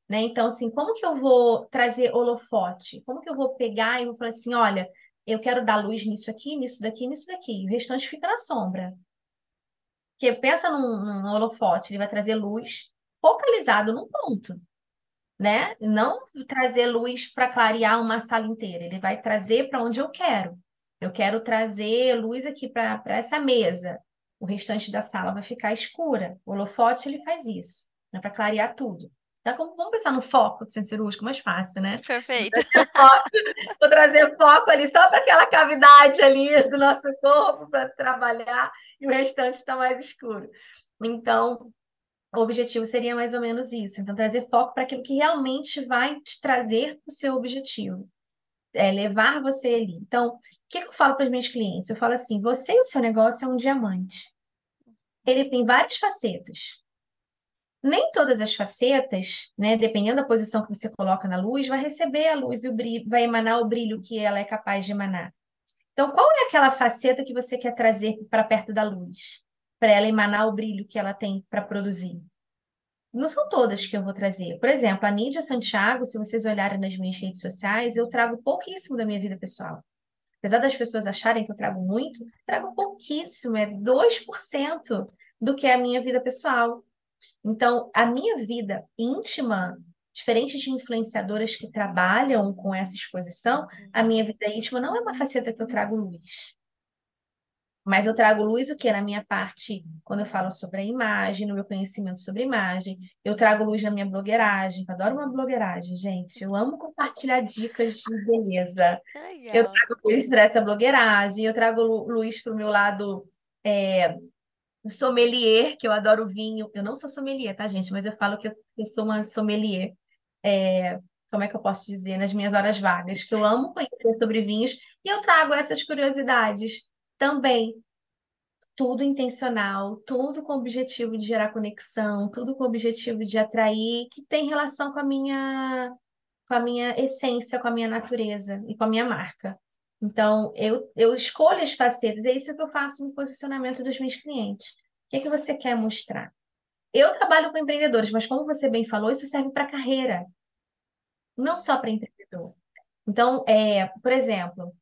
Né? Então, assim, como que eu vou trazer holofote? Como que eu vou pegar e vou falar assim, olha, eu quero dar luz nisso aqui, nisso daqui, nisso daqui. O restante fica na sombra. Porque pensa num, num holofote, ele vai trazer luz focalizado num ponto, né? Não trazer luz para clarear uma sala inteira. Ele vai trazer para onde eu quero. Eu quero trazer luz aqui para essa mesa. O restante da sala vai ficar escura. O holofote ele faz isso, né? para clarear tudo. Então, vamos pensar no foco do centro cirúrgico, mais fácil, né? Perfeito. Vou trazer foco ali só para aquela cavidade ali do nosso corpo para trabalhar e o restante está mais escuro. Então, o objetivo seria mais ou menos isso. Então, trazer foco para aquilo que realmente vai te trazer o seu objetivo. É, levar você ali. Então, o que eu falo para os meus clientes? Eu falo assim: você e o seu negócio é um diamante. Ele tem várias facetas nem todas as facetas, né, dependendo da posição que você coloca na luz, vai receber a luz e o brilho, vai emanar o brilho que ela é capaz de emanar. Então, qual é aquela faceta que você quer trazer para perto da luz, para ela emanar o brilho que ela tem para produzir? Não são todas que eu vou trazer. Por exemplo, a Nídia Santiago, se vocês olharem nas minhas redes sociais, eu trago pouquíssimo da minha vida pessoal. apesar das pessoas acharem que eu trago muito, trago pouquíssimo, é 2% do que é a minha vida pessoal. Então, a minha vida íntima, diferente de influenciadoras que trabalham com essa exposição, a minha vida íntima não é uma faceta que eu trago luz. Mas eu trago luz o que na minha parte, quando eu falo sobre a imagem, no meu conhecimento sobre imagem. Eu trago luz na minha blogueiragem. Eu adoro uma blogueiragem, gente. Eu amo compartilhar dicas de beleza. Eu trago luz para essa blogueiragem. Eu trago luz para o meu lado é, sommelier, que eu adoro vinho. Eu não sou sommelier, tá, gente? Mas eu falo que eu, sou uma sommelier. É, como é que eu posso dizer? Nas minhas horas vagas, que eu amo conhecer sobre vinhos. E eu trago essas curiosidades também tudo intencional, tudo com o objetivo de gerar conexão, tudo com o objetivo de atrair, que tem relação com a minha com a minha essência, com a minha natureza e com a minha marca. Então, eu, eu escolho as facetas, é isso que eu faço no posicionamento dos meus clientes. O que é que você quer mostrar? Eu trabalho com empreendedores, mas como você bem falou, isso serve para carreira, não só para empreendedor. Então, é, por exemplo,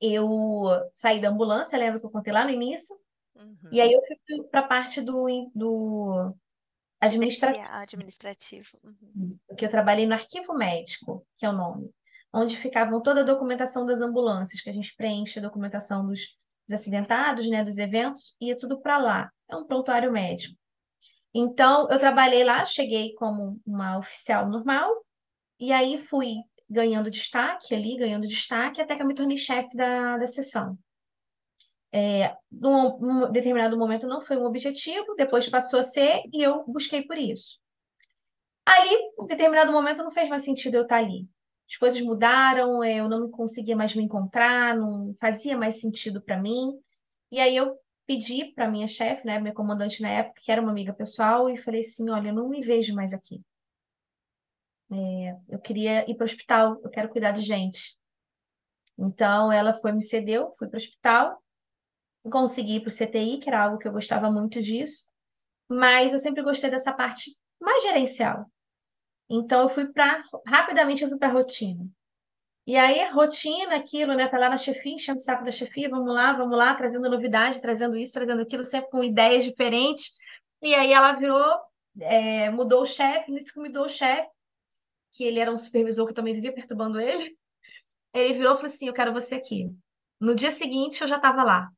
eu saí da ambulância, lembra que eu contei lá no início? Uhum. E aí eu fui para a parte do, do administrativo. administrativo. Uhum. Porque eu trabalhei no arquivo médico, que é o nome, onde ficavam toda a documentação das ambulâncias, que a gente preenche a documentação dos, dos acidentados, né, dos eventos, ia tudo para lá. É um prontuário médico. Então, eu trabalhei lá, cheguei como uma oficial normal, e aí fui ganhando destaque ali, ganhando destaque, até que eu me tornei chefe da, da sessão. É, num, num determinado momento não foi um objetivo, depois passou a ser e eu busquei por isso. Ali, em determinado momento, não fez mais sentido eu estar ali. As coisas mudaram, eu não conseguia mais me encontrar, não fazia mais sentido para mim. E aí eu pedi para minha chefe, né, minha comandante na época, que era uma amiga pessoal, e falei assim: olha, eu não me vejo mais aqui. É, eu queria ir para o hospital, eu quero cuidar de gente. Então, ela foi, me cedeu, fui para o hospital, consegui ir para o CTI, que era algo que eu gostava muito disso, mas eu sempre gostei dessa parte mais gerencial. Então, eu fui para, rapidamente, eu fui para rotina. E aí, rotina, aquilo, né? Tá lá na chefia, enchendo o saco da chefia, vamos lá, vamos lá, trazendo novidade, trazendo isso, trazendo aquilo, sempre com ideias diferentes. E aí ela virou, é, mudou o chefe, nisso que mudou o chefe, que ele era um supervisor que também vivia perturbando ele. Ele virou e falou assim: Eu quero você aqui. No dia seguinte, eu já estava lá,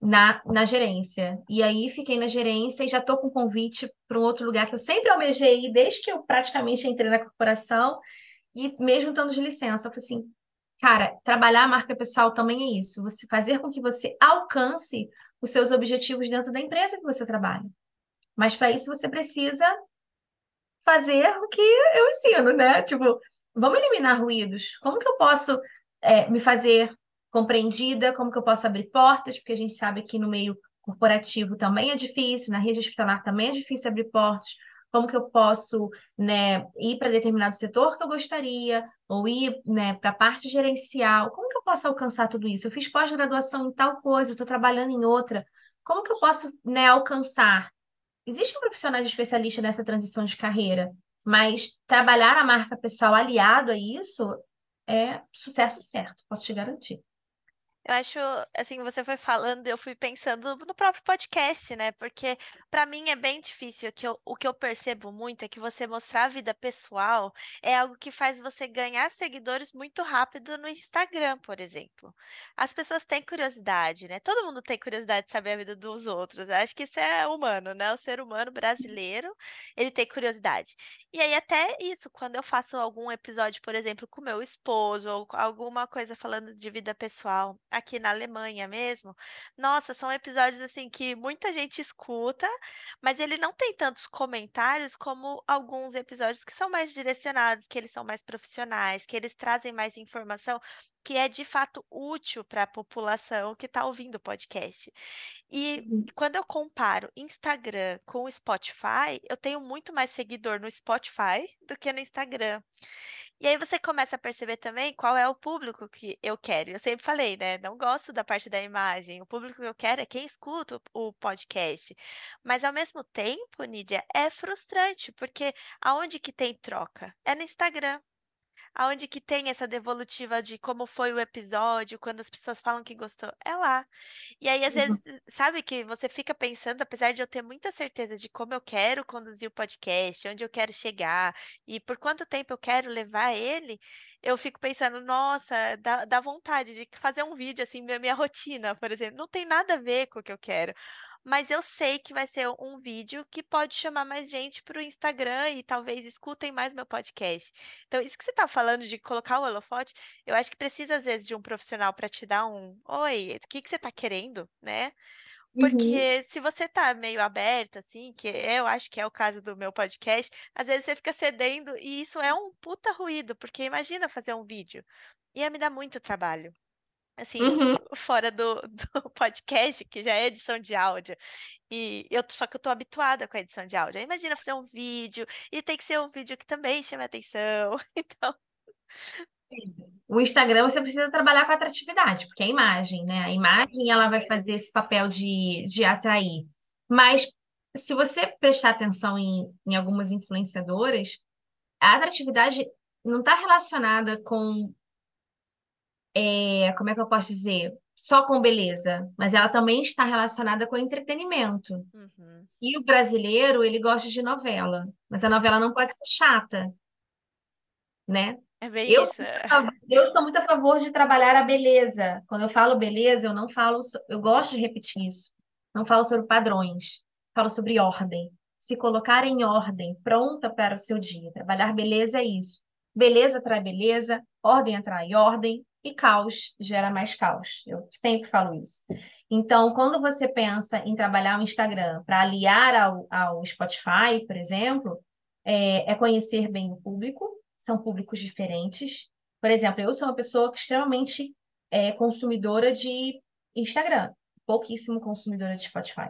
na, na gerência. E aí fiquei na gerência e já estou com convite para um outro lugar que eu sempre almejei desde que eu praticamente entrei na corporação e mesmo estando de licença. Eu falei assim: Cara, trabalhar a marca pessoal também é isso. Você fazer com que você alcance os seus objetivos dentro da empresa que você trabalha. Mas para isso você precisa fazer o que eu ensino, né? Tipo, vamos eliminar ruídos. Como que eu posso é, me fazer compreendida? Como que eu posso abrir portas? Porque a gente sabe que no meio corporativo também é difícil, na rede hospitalar também é difícil abrir portas. Como que eu posso, né, ir para determinado setor que eu gostaria, ou ir, né, para a parte gerencial? Como que eu posso alcançar tudo isso? Eu fiz pós-graduação em tal coisa, estou trabalhando em outra. Como que eu posso, né, alcançar Existem profissionais especialistas nessa transição de carreira, mas trabalhar a marca pessoal aliado a isso é sucesso certo, posso te garantir. Eu acho, assim, você foi falando, eu fui pensando no próprio podcast, né? Porque para mim é bem difícil. Que eu, o que eu percebo muito é que você mostrar a vida pessoal é algo que faz você ganhar seguidores muito rápido no Instagram, por exemplo. As pessoas têm curiosidade, né? Todo mundo tem curiosidade de saber a vida dos outros. Eu acho que isso é humano, né? O ser humano brasileiro, ele tem curiosidade. E aí, até isso, quando eu faço algum episódio, por exemplo, com meu esposo, ou alguma coisa falando de vida pessoal aqui na Alemanha mesmo, nossa, são episódios assim que muita gente escuta, mas ele não tem tantos comentários como alguns episódios que são mais direcionados, que eles são mais profissionais, que eles trazem mais informação que é de fato útil para a população que está ouvindo o podcast. E uhum. quando eu comparo Instagram com o Spotify, eu tenho muito mais seguidor no Spotify do que no Instagram. E aí você começa a perceber também qual é o público que eu quero. Eu sempre falei, né? Não gosto da parte da imagem. O público que eu quero é quem escuta o podcast. Mas ao mesmo tempo, Nídia, é frustrante, porque aonde que tem troca? É no Instagram. Aonde que tem essa devolutiva de como foi o episódio, quando as pessoas falam que gostou, é lá. E aí, às Uhum. vezes, sabe que você fica pensando, apesar de eu ter muita certeza de como eu quero conduzir o podcast, onde eu quero chegar e por quanto tempo eu quero levar ele, eu fico pensando, nossa, dá, dá vontade de fazer um vídeo assim, minha, minha rotina, por exemplo, não tem nada a ver com o que eu quero. Mas eu sei que vai ser um vídeo que pode chamar mais gente para o Instagram e talvez escutem mais meu podcast. Então, isso que você está falando de colocar o holofote, eu acho que precisa, às vezes, de um profissional para te dar um oi, o que que você está querendo, né? Uhum. Porque se você tá meio aberta, assim, que eu acho que é o caso do meu podcast, às vezes você fica cedendo e isso é um puta ruído, porque imagina fazer um vídeo. Ia me dar muito trabalho. Assim, Uhum. fora do, do podcast, que já é edição de áudio. E eu, só que eu tô habituada com a edição de áudio. Aí Imagina fazer um vídeo e tem que ser um vídeo que também chame atenção. Então, O Instagram você precisa trabalhar com atratividade, porque é a imagem, né? A imagem ela vai fazer esse papel de, de atrair. Mas se você prestar atenção em, em algumas influenciadoras, a atratividade não está relacionada com, é, como é que eu posso dizer, só com beleza, mas ela também está relacionada com entretenimento. uhum, E o brasileiro, ele gosta de novela, mas a novela não pode ser chata, né? é bem Eu sou isso. a favor, eu sou muito a favor de trabalhar a beleza. Quando eu falo beleza, eu não falo, eu gosto de repetir isso. Não falo sobre padrões, falo sobre ordem. Se colocar em ordem, pronta para o seu dia. Trabalhar beleza é isso. Beleza atrai beleza, ordem atrai ordem e caos gera mais caos. Eu sempre falo isso. Então, quando você pensa em trabalhar o Instagram para aliar ao, ao Spotify, por exemplo, é, é conhecer bem o público são públicos diferentes. Por exemplo, eu sou uma pessoa que extremamente é, consumidora de Instagram, pouquíssimo consumidora de Spotify,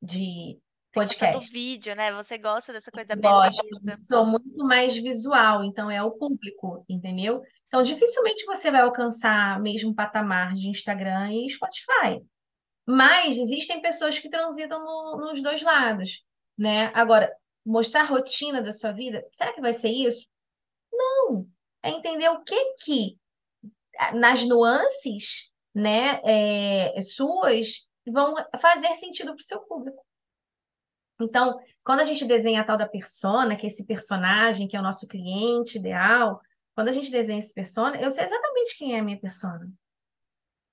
de Você gosta do podcast. vídeo, né? Você gosta dessa coisa Gosto, beleza. sou muito mais visual, então é o público, entendeu? Então, dificilmente você vai alcançar mesmo patamar de Instagram e Spotify. Mas existem pessoas que transitam no- nos dois lados, né? Agora, mostrar a rotina da sua vida, será que vai ser isso? Não. É entender o que que nas nuances, né, é, suas, vão fazer sentido para o seu público. Então, quando a gente desenha a tal da persona, que é esse personagem, que é o nosso cliente ideal, quando a gente desenha esse persona, eu sei exatamente quem é a minha persona.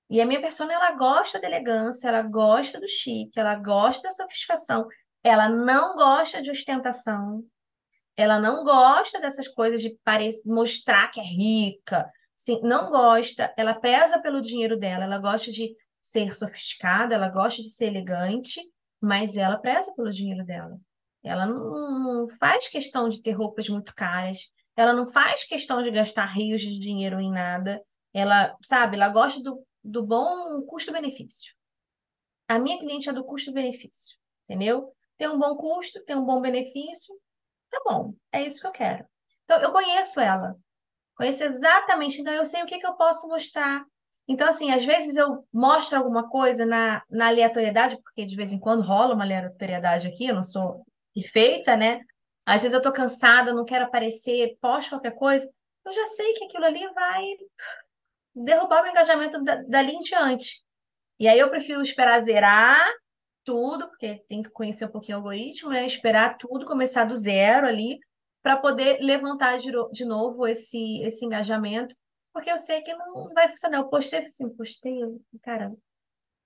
E a minha persona, ela gosta da elegância, ela gosta do chique, ela gosta da sofisticação, ela não gosta de ostentação, ela não gosta dessas coisas de parecer, mostrar que é rica. Sim, não gosta. Ela preza pelo dinheiro dela. Ela gosta de ser sofisticada, ela gosta de ser elegante, mas ela preza pelo dinheiro dela. Ela não, não faz questão de ter roupas muito caras. Ela não faz questão de gastar rios de dinheiro em nada. Ela, sabe, ela gosta do, do bom custo-benefício. A minha cliente é do custo-benefício, entendeu? Tem um bom custo, tem um bom benefício, Tá bom, é isso que eu quero. Então, eu conheço ela, conheço exatamente, então eu sei o que que eu posso mostrar. Então, assim, às vezes eu mostro alguma coisa na, na aleatoriedade, porque de vez em quando rola uma aleatoriedade aqui, eu não sou perfeita, né? Às vezes eu tô cansada, não quero aparecer, posto qualquer coisa, eu já sei que aquilo ali vai derrubar o engajamento da, dali em diante. E aí eu prefiro esperar zerar tudo, porque tem que conhecer um pouquinho o algoritmo, né? Esperar tudo, começar do zero ali, para poder levantar de, novo esse, esse engajamento, porque eu sei que não vai funcionar. Eu postei assim, postei, cara,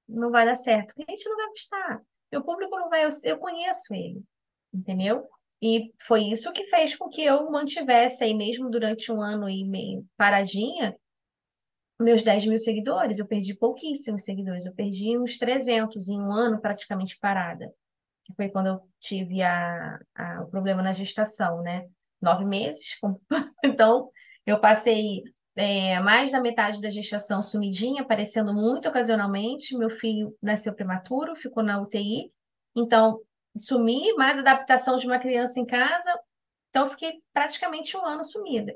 não vai dar certo. O cliente não vai gostar. Meu público não vai, eu, eu conheço ele, entendeu? E foi isso que fez com que eu mantivesse aí mesmo durante um ano e meio paradinha, meus 10 mil seguidores. Eu perdi pouquíssimos seguidores, eu perdi uns 300 em um ano praticamente parada que foi quando eu tive a, a- o problema na gestação, né? Nove meses. Então, eu passei é, mais da metade da gestação sumidinha, aparecendo muito ocasionalmente. Meu filho nasceu prematuro, ficou na UTI. Então, sumi, mais adaptação de uma criança em casa. Então, fiquei praticamente um ano sumida.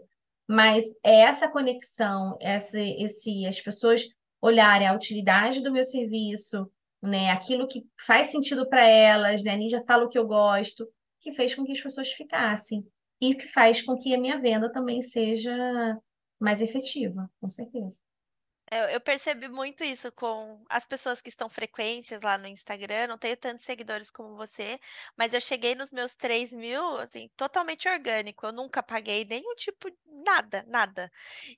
Mas é essa conexão, essa, esse, as pessoas olharem a utilidade do meu serviço, né? Aquilo que faz sentido para elas, né? A Ninja fala o que eu gosto, que fez com que as pessoas ficassem. e que faz com que a minha venda também seja mais efetiva, com certeza. Eu, eu percebi muito isso com as pessoas que estão frequentes lá no Instagram. Não tenho tantos seguidores como você, mas eu cheguei nos meus 3 mil, assim, totalmente orgânico. Eu nunca paguei nenhum tipo, nada, nada.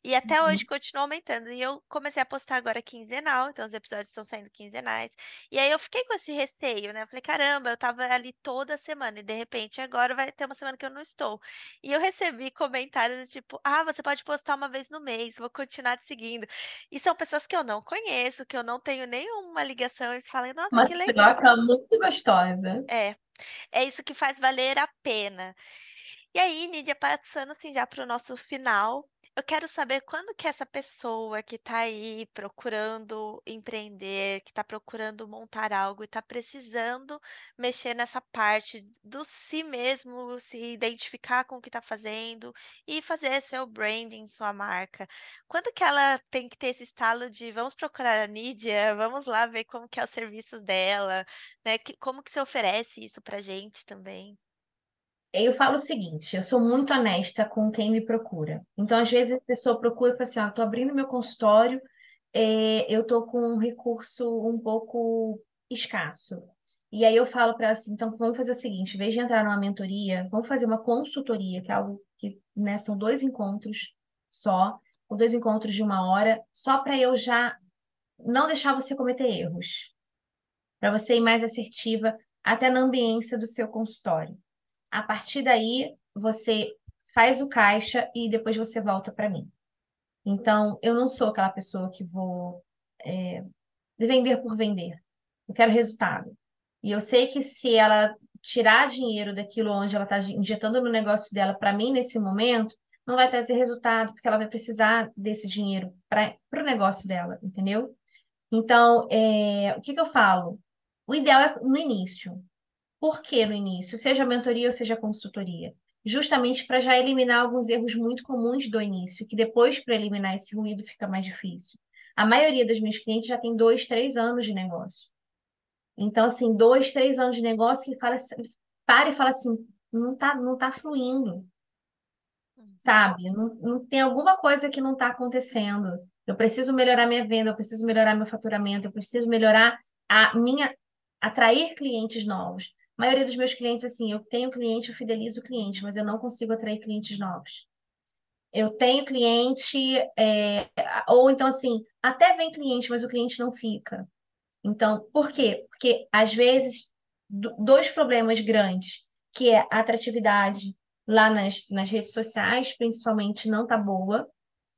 E até Uhum. hoje continua aumentando. E eu comecei a postar agora quinzenal, então os episódios estão saindo quinzenais. E aí eu fiquei com esse receio, né? Eu falei, caramba, eu tava ali toda semana e de repente agora vai ter uma semana que eu não estou. E eu recebi comentários tipo, ah, você pode postar uma vez no mês, vou continuar te seguindo. E são pessoas que eu não conheço, que eu não tenho nenhuma ligação. Eles falam, nossa, Uma que legal. troca muito gostosa. É, é isso que faz valer a pena. E aí, Nídia, passando assim já para o nosso final, eu quero saber quando que essa pessoa que está aí procurando empreender, que está procurando montar algo e está precisando mexer nessa parte do si mesmo, se identificar com o que está fazendo e fazer seu branding, sua marca. Quando que ela tem que ter esse estalo de vamos procurar a Nídia, vamos lá ver como que é os serviços dela, né? Que, como que você oferece isso pra gente também? Eu falo o seguinte, eu sou muito honesta com quem me procura. Então, às vezes, a pessoa procura e fala assim, ó, tô abrindo meu consultório, é, eu tô com um recurso um pouco escasso. E aí eu falo para ela assim, então vamos fazer o seguinte, em vez de entrar numa mentoria, vamos fazer uma consultoria, que é algo que, né, são dois encontros só, ou dois encontros de uma hora, só para eu já não deixar você cometer erros, para você ir mais assertiva até na ambiência do seu consultório. A partir daí, você faz o caixa e depois você volta para mim. Então, eu não sou aquela pessoa que vou é, vender por vender. Eu quero resultado. E eu sei que se ela tirar dinheiro daquilo onde ela está injetando no negócio dela para mim nesse momento, não vai trazer resultado, porque ela vai precisar desse dinheiro para o negócio dela, entendeu? Então, é, o que que eu falo? O ideal é no início. Por que no início? Seja mentoria ou seja consultoria. Justamente para já eliminar alguns erros muito comuns do início, que depois, para eliminar esse ruído, fica mais difícil. A maioria das minhas clientes já tem dois, três anos de negócio. Então, assim, dois, três anos de negócio que fala, para e fala assim, não tá, não tá fluindo, sabe? Não, não tem alguma coisa que não está acontecendo. Eu preciso melhorar minha venda, eu preciso melhorar meu faturamento, eu preciso melhorar a minha, atrair clientes novos. A maioria dos meus clientes, assim, eu tenho cliente, eu fidelizo o cliente, mas eu não consigo atrair clientes novos. Eu tenho cliente, é, ou então assim, até vem cliente, mas o cliente não fica. Então, por quê? Porque às vezes dois problemas grandes, que é a atratividade lá nas, nas redes sociais, principalmente, não tá boa.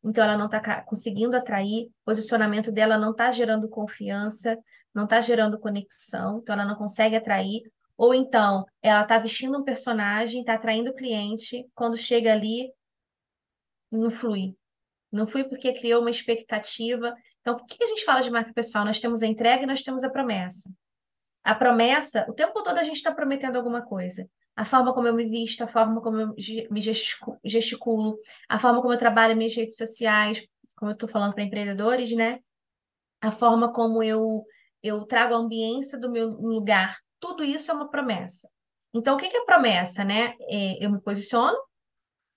Então, ela não está conseguindo atrair, o posicionamento dela não está gerando confiança, não está gerando conexão, então ela não consegue atrair. Ou então, ela está vestindo um personagem, está atraindo cliente, quando chega ali, não flui. Não flui porque criou uma expectativa. Então, por que a gente fala de marca pessoal? Nós temos a entrega e nós temos a promessa. A promessa, o tempo todo a gente está prometendo alguma coisa. A forma como eu me visto, a forma como eu me gesticulo, a forma como eu trabalho minhas redes sociais, como eu estou falando para empreendedores, né? A forma como eu, eu trago a ambiência do meu lugar. Tudo isso é uma promessa. Então, o que é promessa, né? É, eu me posiciono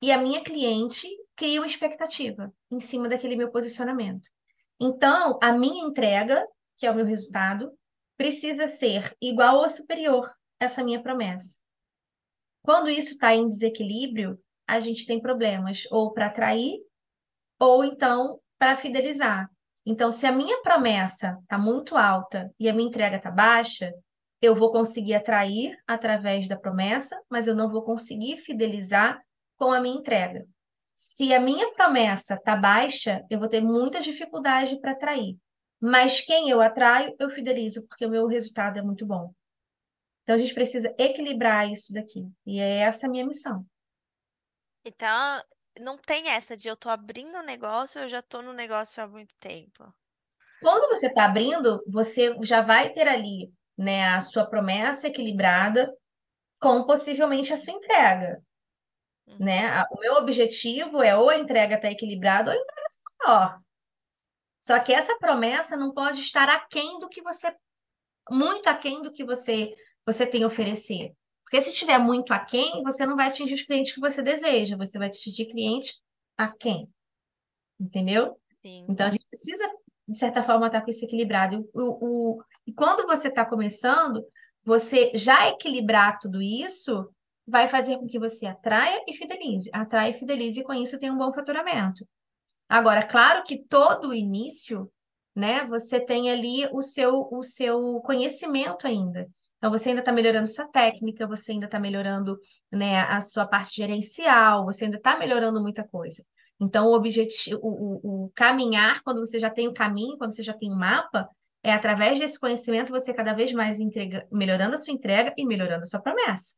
e a minha cliente cria uma expectativa em cima daquele meu posicionamento. Então, a minha entrega, que é o meu resultado, precisa ser igual ou superior a essa minha promessa. Quando isso está em desequilíbrio, a gente tem problemas ou para atrair ou então para fidelizar. Então, se a minha promessa está muito alta e a minha entrega está baixa, eu vou conseguir atrair através da promessa, mas eu não vou conseguir fidelizar com a minha entrega. Se a minha promessa está baixa, eu vou ter muita dificuldade para atrair. Mas quem eu atraio, eu fidelizo, porque o meu resultado é muito bom. Então a gente precisa equilibrar isso daqui. E é essa a minha missão. Então, não tem essa de eu tô abrindo um negócio, eu já tô no negócio há muito tempo. Quando você está abrindo, você já vai ter ali, né, a sua promessa equilibrada com possivelmente a sua entrega. Uhum. Né? O meu objetivo é ou a entrega está equilibrada ou a entrega está maior. Só que essa promessa não pode estar aquém do que você, muito aquém do que você, você tem a oferecer. Porque se tiver muito aquém, você não vai atingir os clientes que você deseja, você vai atingir clientes aquém. Entendeu? Sim. Então a gente precisa, de certa forma, estar com isso equilibrado. O, o, e quando você está começando, você já equilibrar tudo isso vai fazer com que você atraia e fidelize. Atraia e fidelize e com isso tem um bom faturamento. Agora, claro que todo o início, né, você tem ali o seu, o seu conhecimento ainda. Então, você ainda está melhorando sua técnica, você ainda está melhorando, né, a sua parte gerencial, você ainda está melhorando muita coisa. Então, o objetivo, o, o, o caminhar, quando você já tem o caminho, quando você já tem o mapa, é através desse conhecimento você cada vez mais entrega, melhorando a sua entrega e melhorando a sua promessa.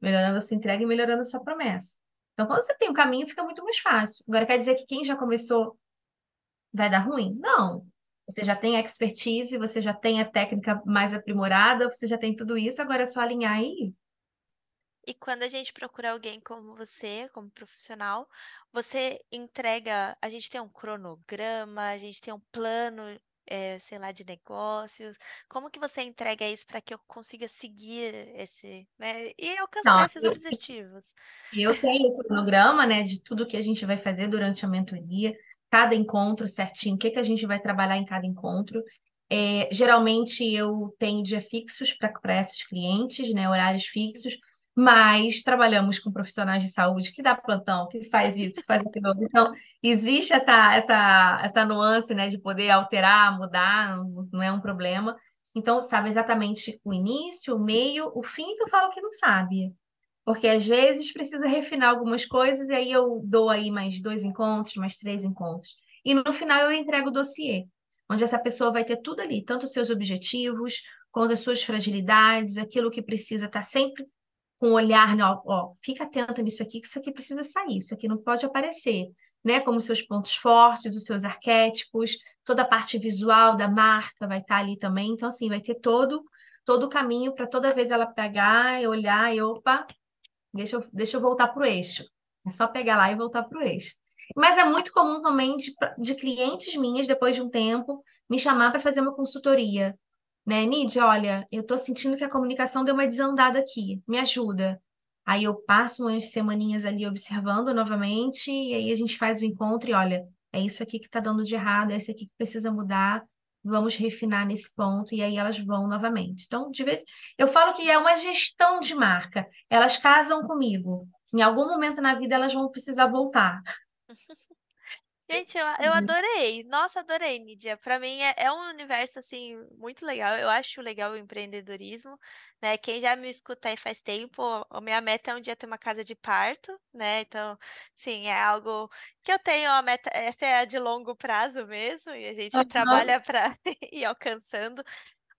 Melhorando a sua entrega e melhorando a sua promessa. Então, quando você tem um caminho, fica muito mais fácil. Agora, quer dizer que quem já começou vai dar ruim? Não. Você já tem a expertise, você já tem a técnica mais aprimorada, você já tem tudo isso, agora é só alinhar e e quando a gente procura alguém como você, como profissional, você entrega. A gente tem um cronograma, a gente tem um plano, é, sei lá, de negócios. Como que você entrega isso para que eu consiga seguir esse, né? E alcançar Não, esses eu, objetivos? Eu tenho o cronograma, né, de tudo que a gente vai fazer durante a mentoria, cada encontro certinho, o que, que a gente vai trabalhar em cada encontro. É, geralmente eu tenho dia fixos para esses clientes, né, horários fixos mas trabalhamos com profissionais de saúde que dá plantão, que faz isso, que faz aquilo. Então, existe essa, essa, essa nuance né, de poder alterar, mudar, não é um problema. Então, sabe exatamente o início, o meio, o fim, que eu falo que não sabe. Porque às vezes precisa refinar algumas coisas, e aí eu dou aí mais dois encontros, mais três encontros. E no final eu entrego o dossiê, onde essa pessoa vai ter tudo ali, tanto os seus objetivos, quanto as suas fragilidades, aquilo que precisa estar sempre com olhar, né, ó, ó, fica atento nisso aqui, que isso aqui precisa sair, isso aqui não pode aparecer, né? Como seus pontos fortes, os seus arquétipos, toda a parte visual da marca vai estar ali também. Então, assim, vai ter todo todo o caminho para toda vez ela pegar e olhar e opa, deixa eu, deixa eu voltar para o eixo. É só pegar lá e voltar para o eixo. Mas é muito comum também de, de clientes minhas, depois de um tempo, me chamar para fazer uma consultoria né? Nidia, olha, eu tô sentindo que a comunicação deu uma desandada aqui, me ajuda. Aí eu passo umas semaninhas ali observando novamente, e aí a gente faz o encontro e olha, é isso aqui que tá dando de errado, é isso aqui que precisa mudar, vamos refinar nesse ponto, e aí elas vão novamente. Então, de vez eu falo que é uma gestão de marca, elas casam comigo. Em algum momento na vida elas vão precisar voltar. Gente, eu, eu uhum. adorei. Nossa, adorei, Nídia. Para mim é, é um universo assim muito legal. Eu acho legal o empreendedorismo, né? Quem já me escuta aí faz tempo, a minha meta é um dia ter uma casa de parto, né? Então, sim, é algo que eu tenho a meta, essa é a de longo prazo mesmo, e a gente uhum. trabalha para ir alcançando.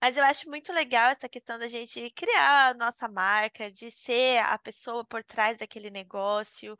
Mas eu acho muito legal essa questão da gente criar a nossa marca, de ser a pessoa por trás daquele negócio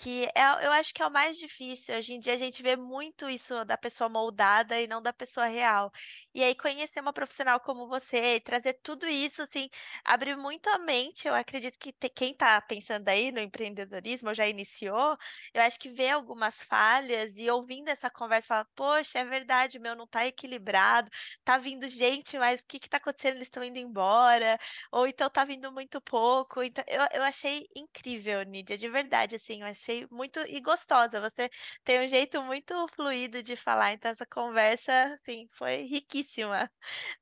que é, eu acho que é o mais difícil. Hoje em dia a gente vê muito isso da pessoa moldada e não da pessoa real. E aí conhecer uma profissional como você e trazer tudo isso, assim, abre muito a mente. Eu acredito que te, quem está pensando aí no empreendedorismo, já iniciou, eu acho que vê algumas falhas e ouvindo essa conversa fala, poxa, é verdade, meu não está equilibrado, tá vindo gente, mas o que está acontecendo? Eles estão indo embora, ou então tá vindo muito pouco. Então, eu, eu achei incrível, Nídia, de verdade, assim, eu achei achei muito e gostosa. Você tem um jeito muito fluido de falar, então essa conversa, assim, foi riquíssima.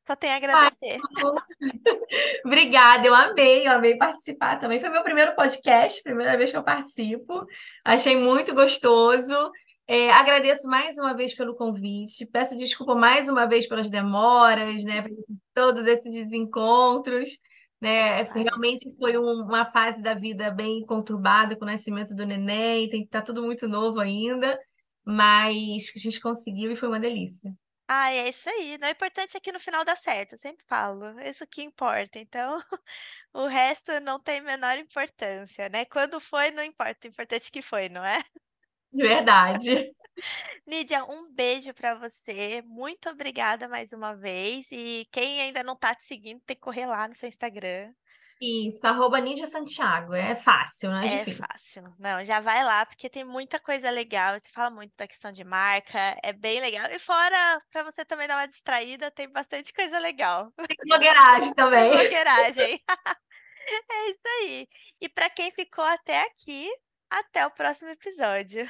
Só tenho a agradecer. Obrigada, eu amei, eu amei participar também. Foi meu primeiro podcast, primeira vez que eu participo. Achei muito gostoso. É, agradeço mais uma vez pelo convite. Peço desculpa mais uma vez pelas demoras, né? Por todos esses desencontros né? Realmente foi um, uma fase da vida bem conturbada com o nascimento do neném, tem que estar tá tudo muito novo ainda, mas a gente conseguiu e foi uma delícia. Ah, é isso aí. Não, o importante é que no final dá certo, eu sempre falo. Isso que importa. Então, o resto não tem menor importância, né? Quando foi, não importa. O importante é que foi, não é? Verdade. Lídia, um beijo para você. Muito obrigada mais uma vez. E quem ainda não está te seguindo, tem que correr lá no seu Instagram. Isso, arroba Ninja Santiago. É fácil, não é, é difícil. É fácil. Não, já vai lá, porque tem muita coisa legal. Você fala muito da questão de marca, é bem legal. E fora, para você também dar uma distraída, tem bastante coisa legal. Tem blogueiragem também. Tem blogueiragem. É isso aí. E para quem ficou até aqui, até o próximo episódio.